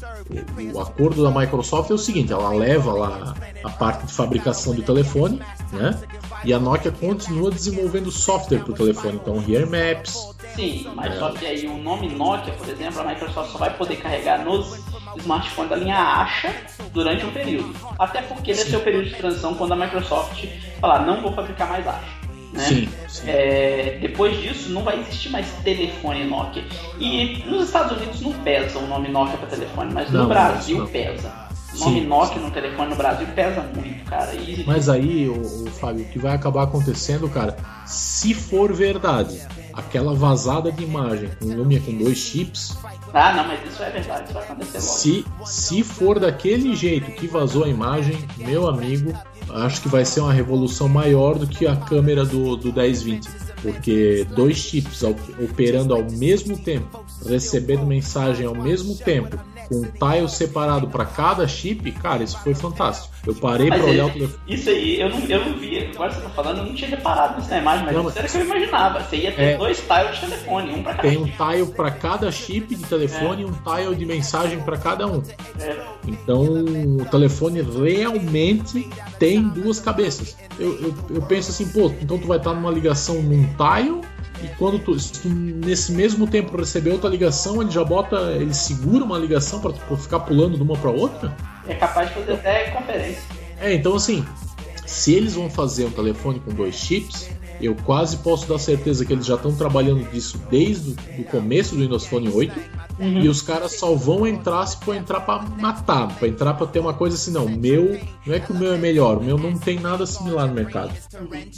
o, o, acordo da Microsoft é o seguinte: ela leva lá a parte de fabricação do telefone, né? E a Nokia continua desenvolvendo software para o telefone, então Here Maps. Sim, mas é. só que aí o nome Nokia, por exemplo, a Microsoft só vai poder carregar nos smartphones da linha Asha durante um período. Até porque deve ser o período de transição quando a Microsoft falar, não vou fabricar mais Asha. Né? Sim, sim. É, depois disso, não vai existir mais telefone Nokia. E nos Estados Unidos não pesa o nome Nokia para telefone, mas não, no Brasil não. pesa. O nome Sim. Nokia no telefone no Brasil pesa muito, cara. E... Mas aí, o, o Fábio, o que vai acabar acontecendo, cara, se for verdade, aquela vazada de imagem com Lumia com dois chips. Ah, não, mas isso é verdade, isso vai acontecer logo. Se, se for daquele jeito que vazou a imagem, meu amigo, acho que vai ser uma revolução maior do que a câmera do, do 1020. Porque dois chips operando ao mesmo tempo, recebendo mensagem ao mesmo tempo, com um tile separado para cada chip, cara, isso foi fantástico. Eu parei para olhar o telefone. Isso aí, eu não, eu não vi, agora você tá falando, eu não tinha reparado nisso na imagem, mas não, isso era que eu imaginava. Você ia ter é, dois tiles de telefone, um para cada Tem um tile para cada chip de telefone é. e um tile de mensagem para cada um. É. Então o telefone realmente tem duas cabeças. Eu, eu, eu penso assim, pô, então tu vai estar numa ligação num tile e quando tu, tu, nesse mesmo tempo receber outra ligação, ele já bota, ele segura uma ligação para ficar pulando de uma para outra? É capaz de fazer até conferência. É, então assim, se eles vão fazer um telefone com dois chips, eu quase posso dar certeza que eles já estão trabalhando disso desde o começo do Windows Phone 8 uhum. e os caras só vão entrar se for entrar para matar, para entrar para ter uma coisa assim, não, meu, não é que o meu é melhor, o meu não tem nada similar no mercado.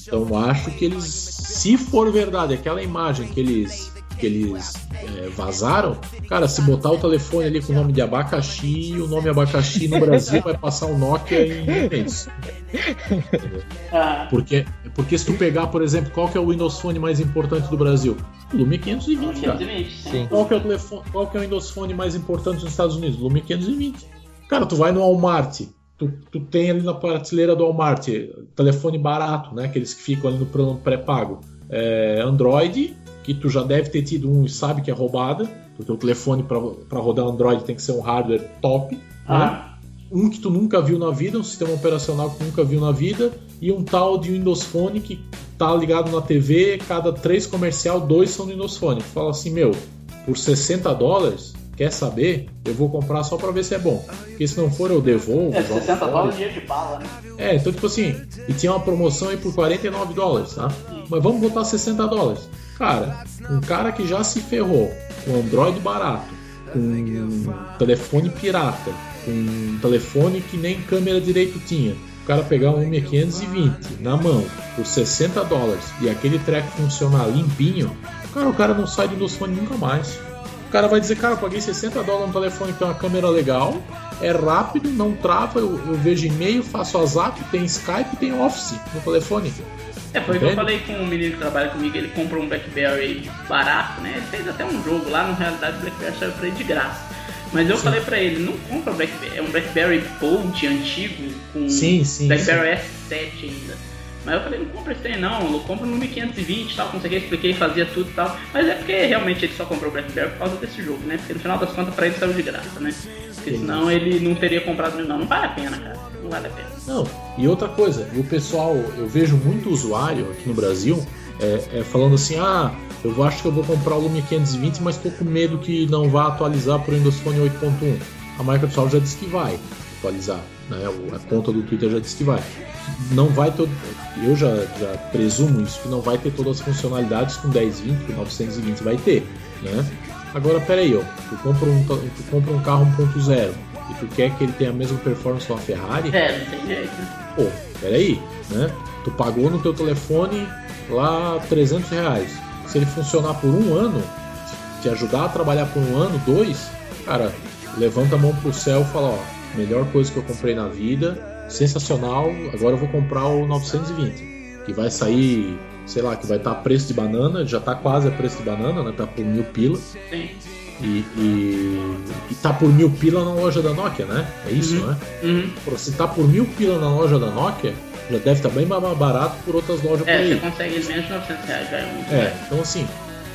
Então acho que eles, se for verdade, aquela imagem que eles que eles é, vazaram, cara, se botar o telefone ali com o nome de abacaxi, o nome abacaxi no Brasil vai passar o Nokia em mês. Ah. Porque, porque se tu pegar, por exemplo, qual que é o Windows Phone mais importante do Brasil? Lumia 520, cara. Sim. Qual que é o telefone, qual que é o Windows Phone mais importante nos Estados Unidos? Lumia 520. Cara, tu vai no Walmart, tu, tu tem ali na prateleira do Walmart telefone barato, né? Aqueles que ficam ali no plano pré-pago. É, Android, que tu já deve ter tido um e sabe que é roubada, porque o telefone para rodar Android tem que ser um hardware top. Ah. Né? Um que tu nunca viu na vida, um sistema operacional que tu nunca viu na vida, e um tal de Windows Phone que tá ligado na TV, cada três comercial, dois são do Windows Phone. Tu fala assim, meu, por 60 dólares, quer saber? Eu vou comprar só para ver se é bom. Porque se não for, eu devolvo. É, 60 dólares dia de bala, né? É, então tipo assim, e tinha uma promoção aí por 49 dólares, tá? Mas vamos botar 60 dólares. Cara, um cara que já se ferrou com Android barato, com telefone pirata, com um telefone que nem câmera direito tinha, o cara pegar um Lumia 520 na mão por 60 dólares e aquele treco funcionar limpinho, cara, o cara não sai do Windows Phone nunca mais. O cara vai dizer, cara, eu paguei 60 dólares no telefone que tem uma câmera legal, é rápido, não trava, eu, eu vejo e-mail, faço WhatsApp, tem Skype, tem Office no telefone. É, foi o que eu falei com um menino que trabalha comigo, ele comprou um Blackberry barato, né? Ele fez até um jogo lá, na realidade o Blackberry saiu pra ele de graça. Mas eu sim. falei pra ele, não compra Blackberry, é um Blackberry Bolt antigo, com sim, sim, Blackberry S7 ainda. Mas eu falei, não compra esse trem não, eu compro no 1520 e tal, quer, expliquei, fazia tudo e tal. Mas é porque realmente ele só comprou o Blackberry por causa desse jogo, né? Porque no final das contas pra ele saiu de graça, né? Porque senão ele não teria comprado não. Não vale a pena, cara não vale a pena. Não, e outra coisa, o pessoal, eu vejo muito usuário aqui no Brasil é, é, falando assim, ah, eu acho que eu vou comprar o Lumia 520, mas estou com medo que não vá atualizar para o Windows Phone 8.1. A Microsoft já disse que vai atualizar, né? A conta do Twitter já disse que vai. Não vai todo, eu já, já presumo isso que não vai ter todas as funcionalidades com 1020, com 920 vai ter, né? Agora peraí, ó, tu compra um, tu compra um carro 1.0 e tu quer que ele tenha a mesma performance que uma Ferrari? É, não tem jeito. Pô, peraí, né? Tu pagou no teu telefone lá 300 reais. Se ele funcionar por um ano, te ajudar a trabalhar por um ano, dois, cara, levanta a mão pro céu e fala, ó, melhor coisa que eu comprei na vida, sensacional, agora eu vou comprar o 920, que vai sair, sei lá, que vai estar tá a preço de banana, já tá quase a preço de banana, né? Tá por mil pila. Sim. E, e, e, tá por mil pila na loja da Nokia, né? É isso, uhum. né? Uhum. Se tá por mil pila na loja da Nokia, já deve estar tá bem mais barato por outras lojas é, por aí. você consegue menos de 900 reais, já é muito É, então assim,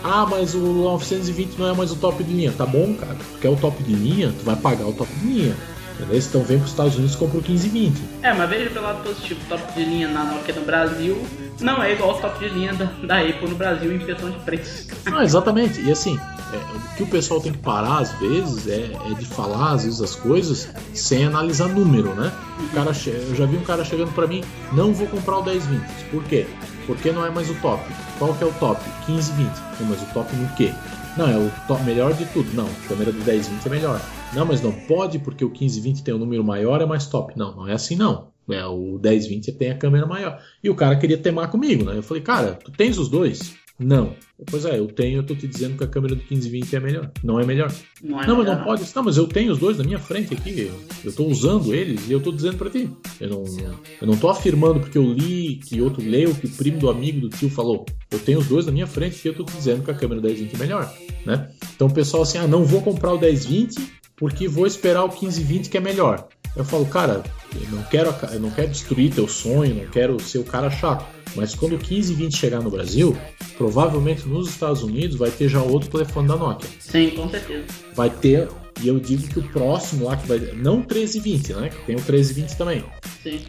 ah, mas o 920 não é mais o top de linha. Tá bom, cara. Tu quer o top de linha, tu vai pagar o top de linha. Entendeu? Então vem para os Estados Unidos e compra o 1520. É, mas veja pelo lado positivo, top de linha na Nokia no Brasil não é igual ao top de linha da, da Apple no Brasil em questão de preço. <laughs> Ah, exatamente. E assim, é, o que o pessoal tem que parar às vezes é, é, de falar às vezes as coisas sem analisar número, né? O cara che... Eu já vi um cara chegando para mim, não vou comprar o 1020. Por quê? Porque não é mais o top. Qual que é o top? 1520. Não, mas o top no quê? Não, é o top, melhor de tudo. Não, a câmera do 1020 é melhor. Não, mas não pode porque o 1520 tem um número maior, é mais top. Não, não é assim não. É, o 1020 tem a câmera maior. E o cara queria temar comigo, né? Eu falei, cara, tu tens os dois? Não. Pois é, eu tenho, eu tô te dizendo que a câmera do 1520 é melhor. Não é melhor. Não, é não melhor, mas não, pode. Não, mas eu tenho os dois na minha frente aqui. Eu tô usando eles e eu tô dizendo para ti. Eu não, eu não tô afirmando porque eu li, que outro leu, que o primo do amigo do tio falou. Eu tenho os dois na minha frente e eu tô te dizendo que a câmera do 1020 é melhor, né? Então o pessoal assim, ah, não vou comprar o 1020 porque vou esperar o 1520 que é melhor. Eu falo, cara, eu não quero, eu não quero destruir teu sonho, não quero ser o cara chato. Mas quando o 1520 chegar no Brasil, provavelmente nos Estados Unidos vai ter já outro telefone da Nokia. Sim, com certeza. Vai ter, e eu digo que o próximo lá que vai. Não o 1320, né? Que tem o 1320 também. Sim.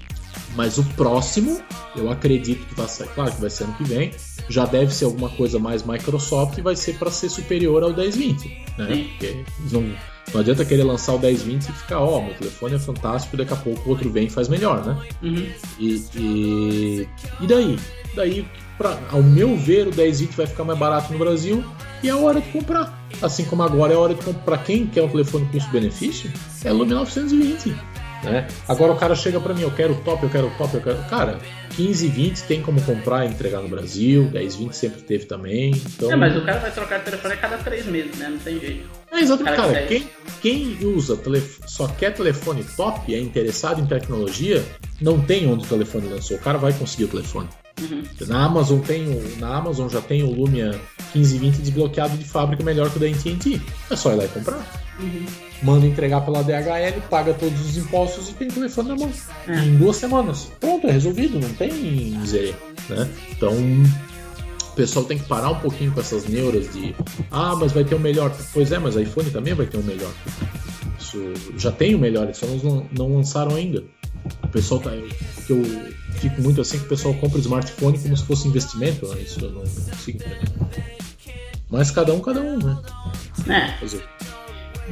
Mas o próximo, eu acredito que vai ser, claro que vai ser ano que vem, já deve ser alguma coisa mais Microsoft e vai ser para ser superior ao 1020, né? Sim. Porque não, não adianta querer lançar o 1020 e ficar, ó, oh, meu telefone é fantástico, e daqui a pouco o outro vem e faz melhor, né? Uhum. E, e, e daí? Daí, pra, ao meu ver, o 1020 vai ficar mais barato no Brasil e é a hora de comprar. Assim como agora é a hora de comprar. Quem quer um telefone custo-benefício, é o Lumia 920. Né? Agora o cara chega para mim, eu quero top, eu quero top, eu quero. Cara, 15 e 20 tem como comprar e entregar no Brasil, 10 20 sempre teve também. Então... É, mas o cara vai trocar de telefone a cada 3 meses, né? Não tem jeito. É, exatamente, cara. cara quem, quem usa telef... só quer telefone top, é interessado em tecnologia, não tem onde o telefone lançou. O cara vai conseguir o telefone. Uhum. Na Amazon tem o, na Amazon já tem o Lumia 1520 desbloqueado de fábrica melhor que o da AT&T. É só ir lá e comprar. Uhum. Manda entregar pela DHL, paga todos os impostos e tem o telefone na mão. É. Em duas semanas. Pronto, é resolvido, não tem miséria. Né? Então, o pessoal tem que parar um pouquinho com essas neuras de ah, mas vai ter o um melhor. Pois é, mas iPhone também vai ter o um melhor. Isso já tem o melhor, eles só não, não lançaram ainda. O pessoal tá. Que eu fico muito assim que o pessoal compra o smartphone como se fosse investimento, né? Isso eu não consigo entender. Mas cada um, cada um, né? É.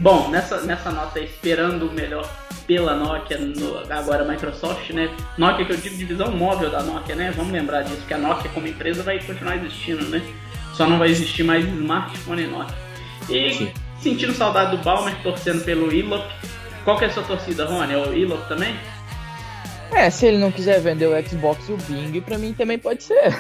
Bom, nessa, nessa nota esperando o melhor pela Nokia, no, agora Microsoft, né? Nokia que eu digo divisão móvel da Nokia, né? Vamos lembrar disso, que a Nokia como empresa vai continuar existindo, né? Só não vai existir mais smartphone Nokia. E Sim. sentindo saudade do Balmer, torcendo pelo Ilop. Qual que é a sua torcida, Rony? É o Ilop também? É, se ele não quiser vender o Xbox e o Bing, pra mim também pode ser.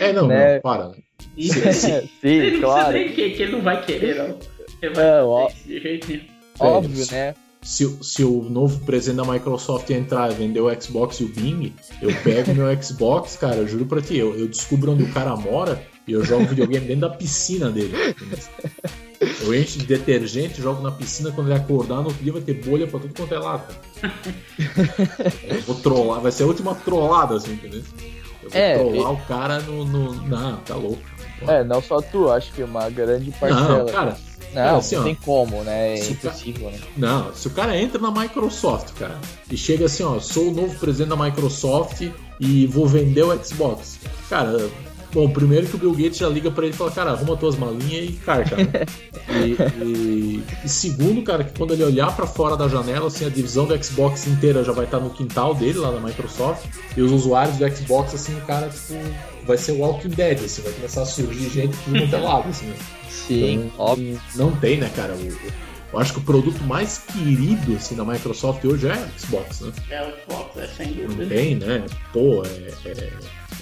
É, não, <laughs> Né? não, para. Sim, <laughs> sim. ele Sim, não claro. precisa nem que, que ele não vai querer, não. É, ó. de jeito nenhum. Óbvio, né? Se, o- se o novo presidente da Microsoft entrar e vender o Xbox e o Bing, eu pego meu <laughs> Xbox, cara, eu juro pra ti, eu, eu descubro onde o cara mora e eu jogo videogame dentro da piscina dele. Eu encho de detergente, jogo na piscina, quando ele acordar, no outro dia vai ter bolha pra tudo quanto é lado. <laughs> Eu vou trollar, vai ser a última trollada, assim, entendeu? Eu vou É, trollar o cara no, no. Não, tá louco. É, não só tu, acho que uma grande parcela. Não, cara, Não, assim, não ó. tem como, né? É Se impossível, né? Não, se o cara entra na Microsoft, cara, e chega assim, ó, sou o novo presidente da Microsoft e vou vender o Xbox. Cara, Bom, primeiro que o Bill Gates já liga para ele e fala, cara, arruma tuas malinhas e carca, né? <laughs> e, e, e, segundo, cara, que quando ele olhar para fora da janela, assim, a divisão do Xbox inteira já vai estar no quintal dele, lá na Microsoft, e os usuários do Xbox, assim, o cara, tipo, vai ser Walking Dead, assim, vai começar a surgir gente tudo quanto é lado, assim, né? Sim, então, óbvio. Não tem, né, cara? O, eu acho que o produto mais querido assim, da Microsoft hoje é o Xbox, né? É o Xbox, é sem dúvida. Não tem, né? Pô, é, é,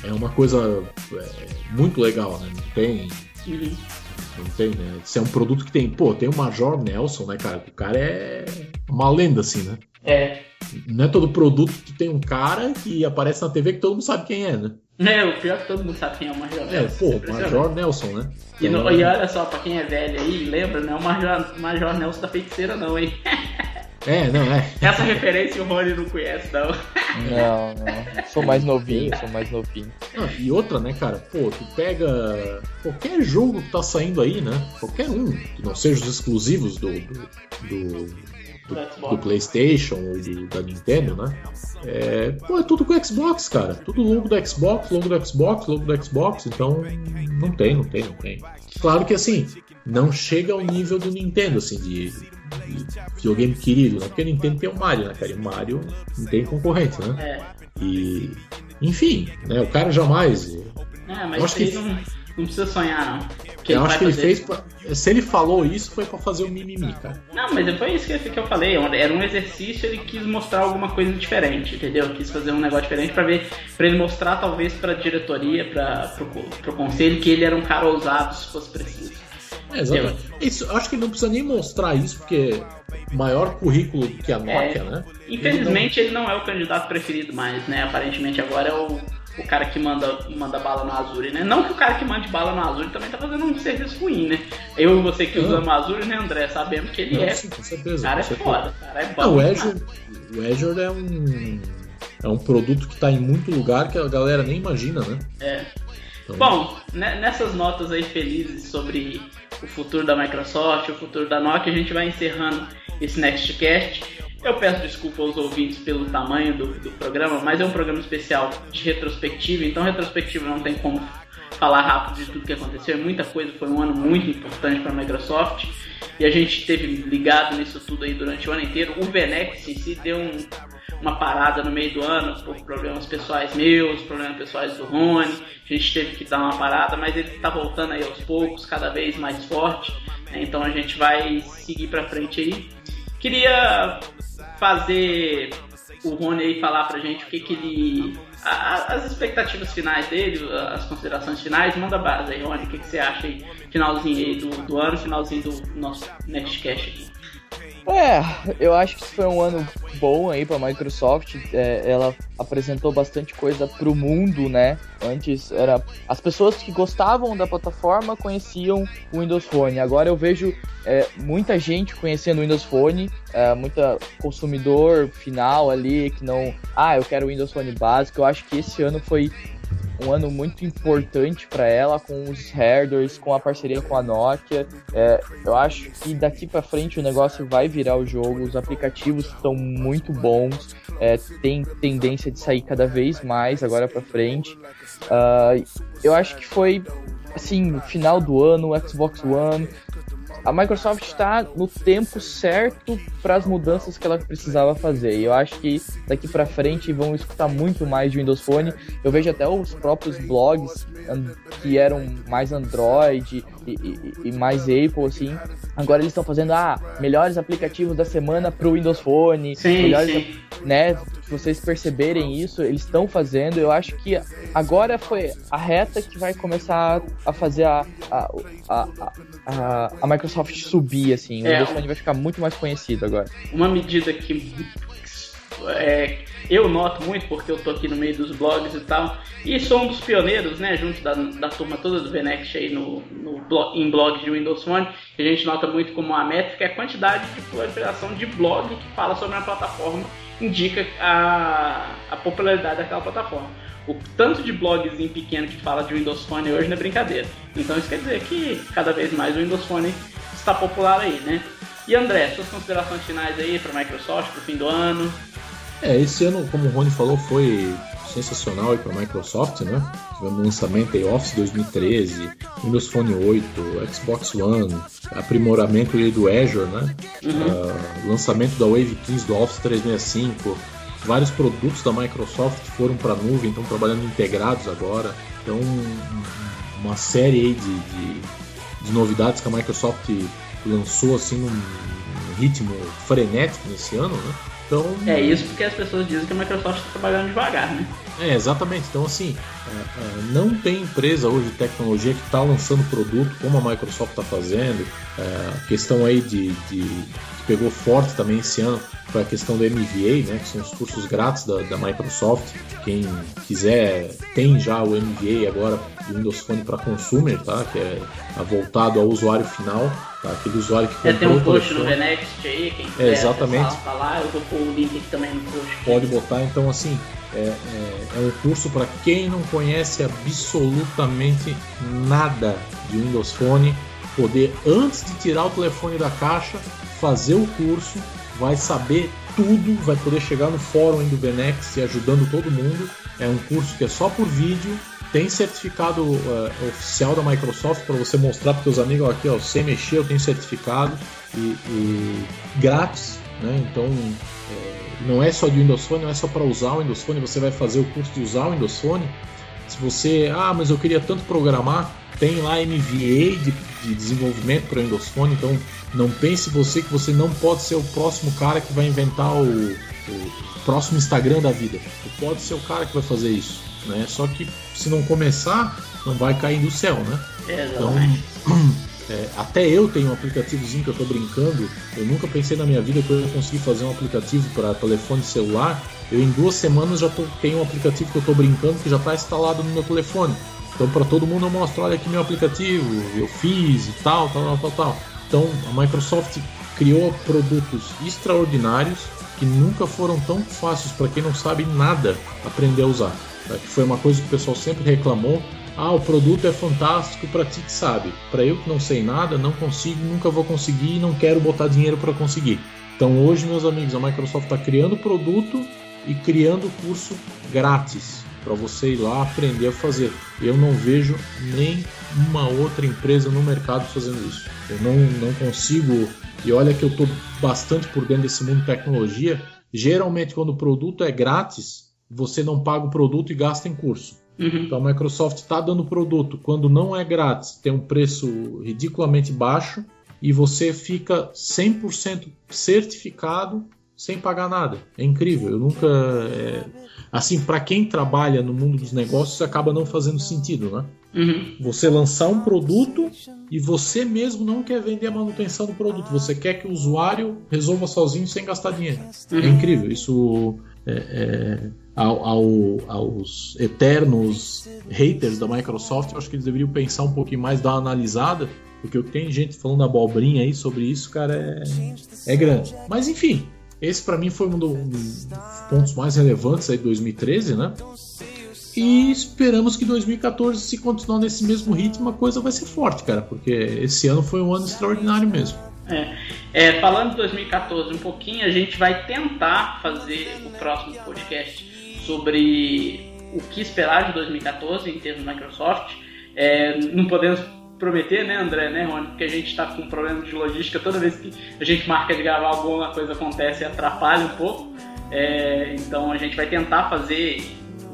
é uma coisa é, muito legal, né? Não tem. Uhum. Não tem, né? Isso é um produto que tem. Pô, tem o Major Nelson, né, cara? O cara é uma lenda, assim, né? É. Não é todo produto que tem um cara que aparece na TV que todo mundo sabe quem é, né? É, o pior é que todo mundo sabe quem é o Major é, Nelson. É, pô, Major Nelson, né? E, no, e, olha só, pra quem é velho aí, lembra, não é o Major, Major Nelson da feiticeira, não, hein? <laughs> É, não, é. Essa referência o Rony não conhece, não. <laughs> Não, não. Sou mais novinho, sou mais novinho. Não, e outra, né, cara? Pô, tu pega qualquer jogo que tá saindo aí, né? Qualquer um, que não seja os exclusivos do, do, do do, do, PlayStation ou do, da Nintendo, né? É, pô, é tudo com Xbox, cara. Tudo logo do Xbox, logo do Xbox, logo do Xbox. Então, não tem, não tem, não tem. Claro que assim, não chega ao nível do Nintendo, assim, de, de videogame querido, né? Porque o Nintendo tem o Mario, né, cara? E o Mario não tem concorrente, né? É. E. Enfim, né? O cara jamais. É, mas acho que... não não precisa sonhar, não. Que eu acho que ele fazer... fez. Pra... Se ele falou isso, foi para fazer o mimimi, cara. Não, mas foi isso que eu falei. Era um exercício, ele quis mostrar alguma coisa diferente, entendeu? Quis fazer um negócio diferente para ver, para ele mostrar, talvez, pra diretoria, pra, pro, pro conselho, que ele era um cara ousado se fosse preciso. É, exatamente. Isso, acho que não precisa nem mostrar isso, porque maior currículo que a Nokia, é, né? Infelizmente ele não... ele não... é o candidato preferido mais, né? Aparentemente agora é o o cara que manda, manda bala no Azure, né? Não que o cara que mande bala no Azure também tá fazendo um serviço ruim, né? Eu e você que usamos Azure, né, André? Sabemos que ele não, é. Sim, com certeza. O cara é foda, o cara é bom. Não, o Azure, o Azure é um. É um produto que está em muito lugar que a galera nem imagina, né? É. Então... Bom, né, nessas notas aí felizes sobre o futuro da Microsoft, o futuro da Nokia, a gente vai encerrando esse Nextcast. Eu peço desculpa aos ouvintes pelo tamanho do, do programa, mas é um programa especial de retrospectiva, então retrospectiva não tem como falar rápido de tudo que aconteceu. Muita coisa, foi um ano muito importante para a Microsoft e a gente teve ligado nisso tudo aí durante o ano inteiro. O Venex em si deu um, uma parada no meio do ano por problemas pessoais meus, problemas pessoais do Rony. A gente teve que dar uma parada, mas ele está voltando aí aos poucos, cada vez mais forte. Né? Então a gente vai seguir para frente aí. Queria fazer o Rony aí falar pra gente o que, que ele. A, as expectativas finais dele, as considerações finais, manda base aí, Rony, o que, que você acha aí, finalzinho aí do, do ano, finalzinho do nosso Nextcast aqui. É, eu acho que foi um ano bom aí para a Microsoft. É, ela apresentou bastante coisa para o mundo, né? Antes era as pessoas que gostavam da plataforma conheciam o Windows Phone. Agora eu vejo é, muita gente conhecendo o Windows Phone, é, muita consumidor final ali que não, ah, eu quero o Windows Phone básico. Eu acho que esse ano foi um ano muito importante para ela com os hardwares, com a parceria com a Nokia. É, eu acho que daqui para frente o negócio vai virar o jogo. Os aplicativos estão muito bons, é, tem tendência de sair cada vez mais agora para frente. Uh, eu acho que foi assim, final do ano, Xbox One a Microsoft está no tempo certo para as mudanças que ela precisava fazer. E eu acho que daqui para frente vão escutar muito mais de Windows Phone. Eu vejo até os próprios blogs que eram mais Android e, e, e mais Apple, assim. Agora eles estão fazendo ah, melhores aplicativos da semana para o Windows Phone. Sim, melhores, sim. né? Se vocês perceberem isso, eles estão fazendo. Eu acho que agora foi a reta que vai começar a fazer a, a, a, a, a Microsoft subir, assim. O é, Windows Phone vai ficar muito mais conhecido agora. Uma medida que é, eu noto muito, porque eu tô aqui no meio dos blogs e tal, e sou um dos pioneiros, né, junto da, da turma toda do Venext aí no, no blog, em blogs de Windows Phone, que a gente nota muito como uma métrica é a quantidade de proliferação de blog que fala sobre uma plataforma, indica a, a popularidade daquela plataforma. O tanto de blogs em pequeno que fala de Windows Phone hoje não é brincadeira. Então isso quer dizer que cada vez mais o Windows Phone está popular aí, né? E André, suas considerações finais aí para a Microsoft, para o fim do ano? É, esse ano, como o Rony falou, foi sensacional para a Microsoft, né? Tivemos um lançamento aí Office 2013, Windows Phone 8, Xbox One, aprimoramento aí do Azure, né? Uhum. Uh, lançamento da Wave 15 do Office 365, vários produtos da Microsoft foram para a nuvem, estão trabalhando integrados agora. Então, uma série aí de, de, de novidades que a Microsoft lançou assim num ritmo frenético nesse ano, né? Então, é isso porque as pessoas dizem que a Microsoft está trabalhando devagar, né? É, exatamente. Então, assim, é, é, não tem empresa hoje de tecnologia que está lançando produto como a Microsoft está fazendo. É, a questão aí de, de, pegou forte também esse ano foi a questão do MVA, né, que são os cursos grátis da, da Microsoft. Quem quiser, tem já o MVA agora do Windows Phone para consumer, tá? que é voltado ao usuário final. Tá? Aquele usuário que comprou. É, tem um post no Venext aí, quem quiser é, exatamente. Tá lá, eu vou pôr o link aqui também no post. Pode botar, então assim, é, é, é um curso para quem não conhece absolutamente nada de Windows Phone, poder, antes de tirar o telefone da caixa, fazer o curso, vai saber tudo, vai poder chegar no fórum do Benex e ajudando todo mundo. É um curso que é só por vídeo, tem certificado uh, oficial da Microsoft para você mostrar para seus amigos aqui, ó, sem mexer eu tenho certificado e, e grátis, né? Então é, não é só de Windows Phone, não é só para usar o Windows Phone, você vai fazer o curso de usar o Windows Phone. Se você, ah, mas eu queria tanto programar, tem lá MVA de, de desenvolvimento para o Windows Phone, então não pense você que você não pode ser o próximo cara que vai inventar o, o próximo Instagram da vida. Você pode ser o cara que vai fazer isso né? Só que se não começar, não vai cair do céu, né? então, <clears throat> é, até eu tenho um aplicativozinho que eu estou brincando. Eu nunca pensei na minha vida que eu ia conseguir fazer um aplicativo para telefone celular. Eu em duas semanas já tô, tenho um aplicativo que eu estou brincando que já está instalado no meu telefone. Então para todo mundo eu mostro, olha aqui meu aplicativo, eu fiz e tal, tal, tal, tal. Então a Microsoft criou produtos extraordinários que nunca foram tão fáceis para quem não sabe nada aprender a usar. Tá? Que foi uma coisa que o pessoal sempre reclamou. Ah, o produto é fantástico para ti que sabe. Para eu que não sei nada, não consigo, nunca vou conseguir e não quero botar dinheiro para conseguir. Então hoje, meus amigos, a Microsoft está criando produto e criando curso grátis para você ir lá aprender a fazer. Eu não vejo nem uma outra empresa no mercado fazendo isso. Eu não, não consigo. E olha que eu estou bastante por dentro desse mundo de tecnologia. Geralmente, quando o produto é grátis, você não paga o produto e gasta em curso. Uhum. Então a Microsoft está dando produto quando não é grátis, tem um preço ridiculamente baixo e você fica 100% certificado sem pagar nada. É incrível. Eu nunca. É... Assim, para quem trabalha no mundo dos negócios, acaba não fazendo sentido, né? Uhum. Você lançar um produto e você mesmo não quer vender a manutenção do produto. Você quer que o usuário resolva sozinho sem gastar dinheiro. Uhum. É incrível. Isso é, é, ao, ao, aos eternos haters da Microsoft, eu acho que eles deveriam pensar um pouquinho mais, dar uma analisada, porque o que tem gente falando abobrinha aí sobre isso, cara, é, é grande. Mas enfim, esse para mim foi um dos pontos mais relevantes aí de 2013, né? E esperamos que 2014, se continuar nesse mesmo ritmo, a coisa vai ser forte, cara, porque esse ano foi um ano extraordinário mesmo. É. É, falando de 2014 um pouquinho, a gente vai tentar fazer o próximo podcast sobre o que esperar de 2014 em termos da Microsoft. É, não podemos prometer, né, André, né, Rony? Porque a gente está com um problema de logística. Toda vez que a gente marca de gravar alguma coisa acontece e atrapalha um pouco. É, então a gente vai tentar fazer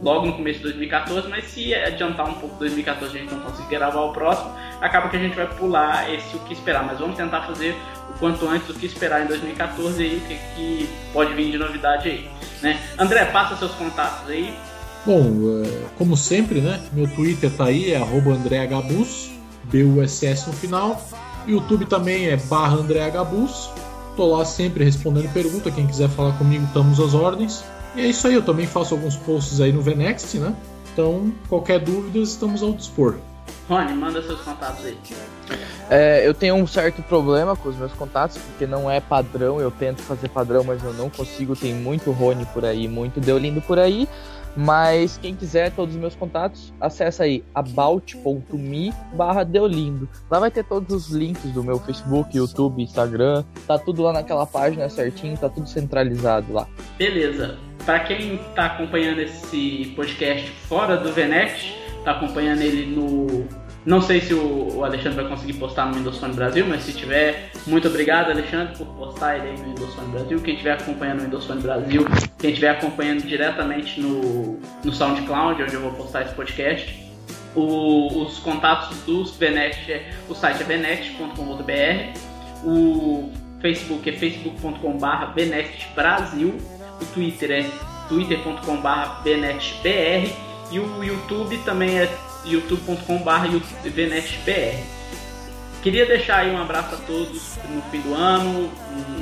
logo no começo de 2014, mas se adiantar um pouco 2014 a gente não conseguir gravar o próximo, acaba que a gente vai pular esse o que esperar. Mas vamos tentar fazer o quanto antes o que esperar em 2014 e o que, que pode vir de novidade aí. Né? André, passa seus contatos aí. Bom, é, como sempre, né? Meu Twitter tá aí, é AndréHBus, B-U-S-S no final. YouTube também é barra AndréHBus. Tô lá sempre respondendo pergunta. Quem quiser falar comigo, estamos às ordens. E é isso aí, eu também faço alguns posts aí no Venext, né? Então, qualquer dúvida, estamos ao dispor. Rony, manda seus contatos aí. É, eu tenho um certo problema com os meus contatos, porque não é padrão, eu tento fazer padrão, mas eu não consigo. Tem muito Rony por aí, muito Deolindo por aí. Mas quem quiser todos os meus contatos, acessa aí about.me barra Deolindo. Lá vai ter todos os links do meu Facebook, YouTube, Instagram. Tá tudo lá naquela página certinho, tá tudo centralizado lá. Beleza. para quem está acompanhando esse podcast fora do Venex, está acompanhando ele no não sei se o Alexandre vai conseguir postar no Windows Phone Brasil, mas se tiver, muito obrigado, Alexandre, por postar ele aí no Windows Phone Brasil. Quem estiver acompanhando o Windows Phone Brasil, quem estiver acompanhando diretamente no, no SoundCloud, onde eu vou postar esse podcast, o, os contatos dos Benext, é, o site é benext.com.br, o Facebook é facebook.com.br benextbrasil, o Twitter é twitter.com.br benextbr e o YouTube também é youtube.com.br. Queria deixar aí um abraço a todos no fim do ano,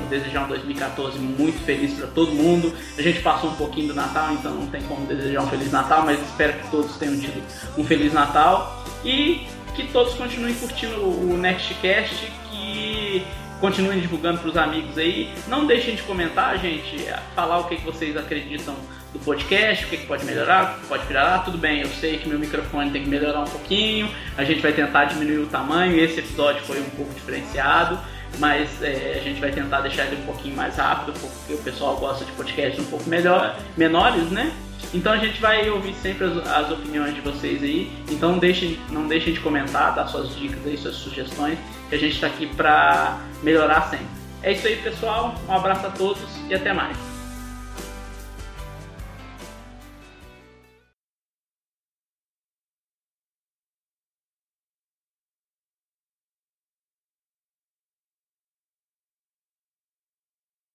desejar um 2014 muito feliz para todo mundo. A gente passou um pouquinho do Natal, então não tem como desejar um Feliz Natal, mas espero que todos tenham tido um Feliz Natal e que todos continuem curtindo o Nextcast, que continuem divulgando para os amigos aí. Não deixem de comentar, gente, falar o que vocês acreditam do podcast, o que, que pode melhorar, o que pode melhorar. Tudo bem, eu sei que meu microfone tem que melhorar um pouquinho, a gente vai tentar diminuir o tamanho. Esse episódio foi um pouco diferenciado, mas é, a gente vai tentar deixar ele um pouquinho mais rápido, porque o pessoal gosta de podcasts um pouco melhor, menores, né? Então a gente vai ouvir sempre as, as, opiniões de vocês aí. Então deixem, não deixem de comentar, dar suas dicas aí, suas sugestões, que a gente está aqui para melhorar sempre. É isso aí, pessoal. Um abraço a todos e até mais.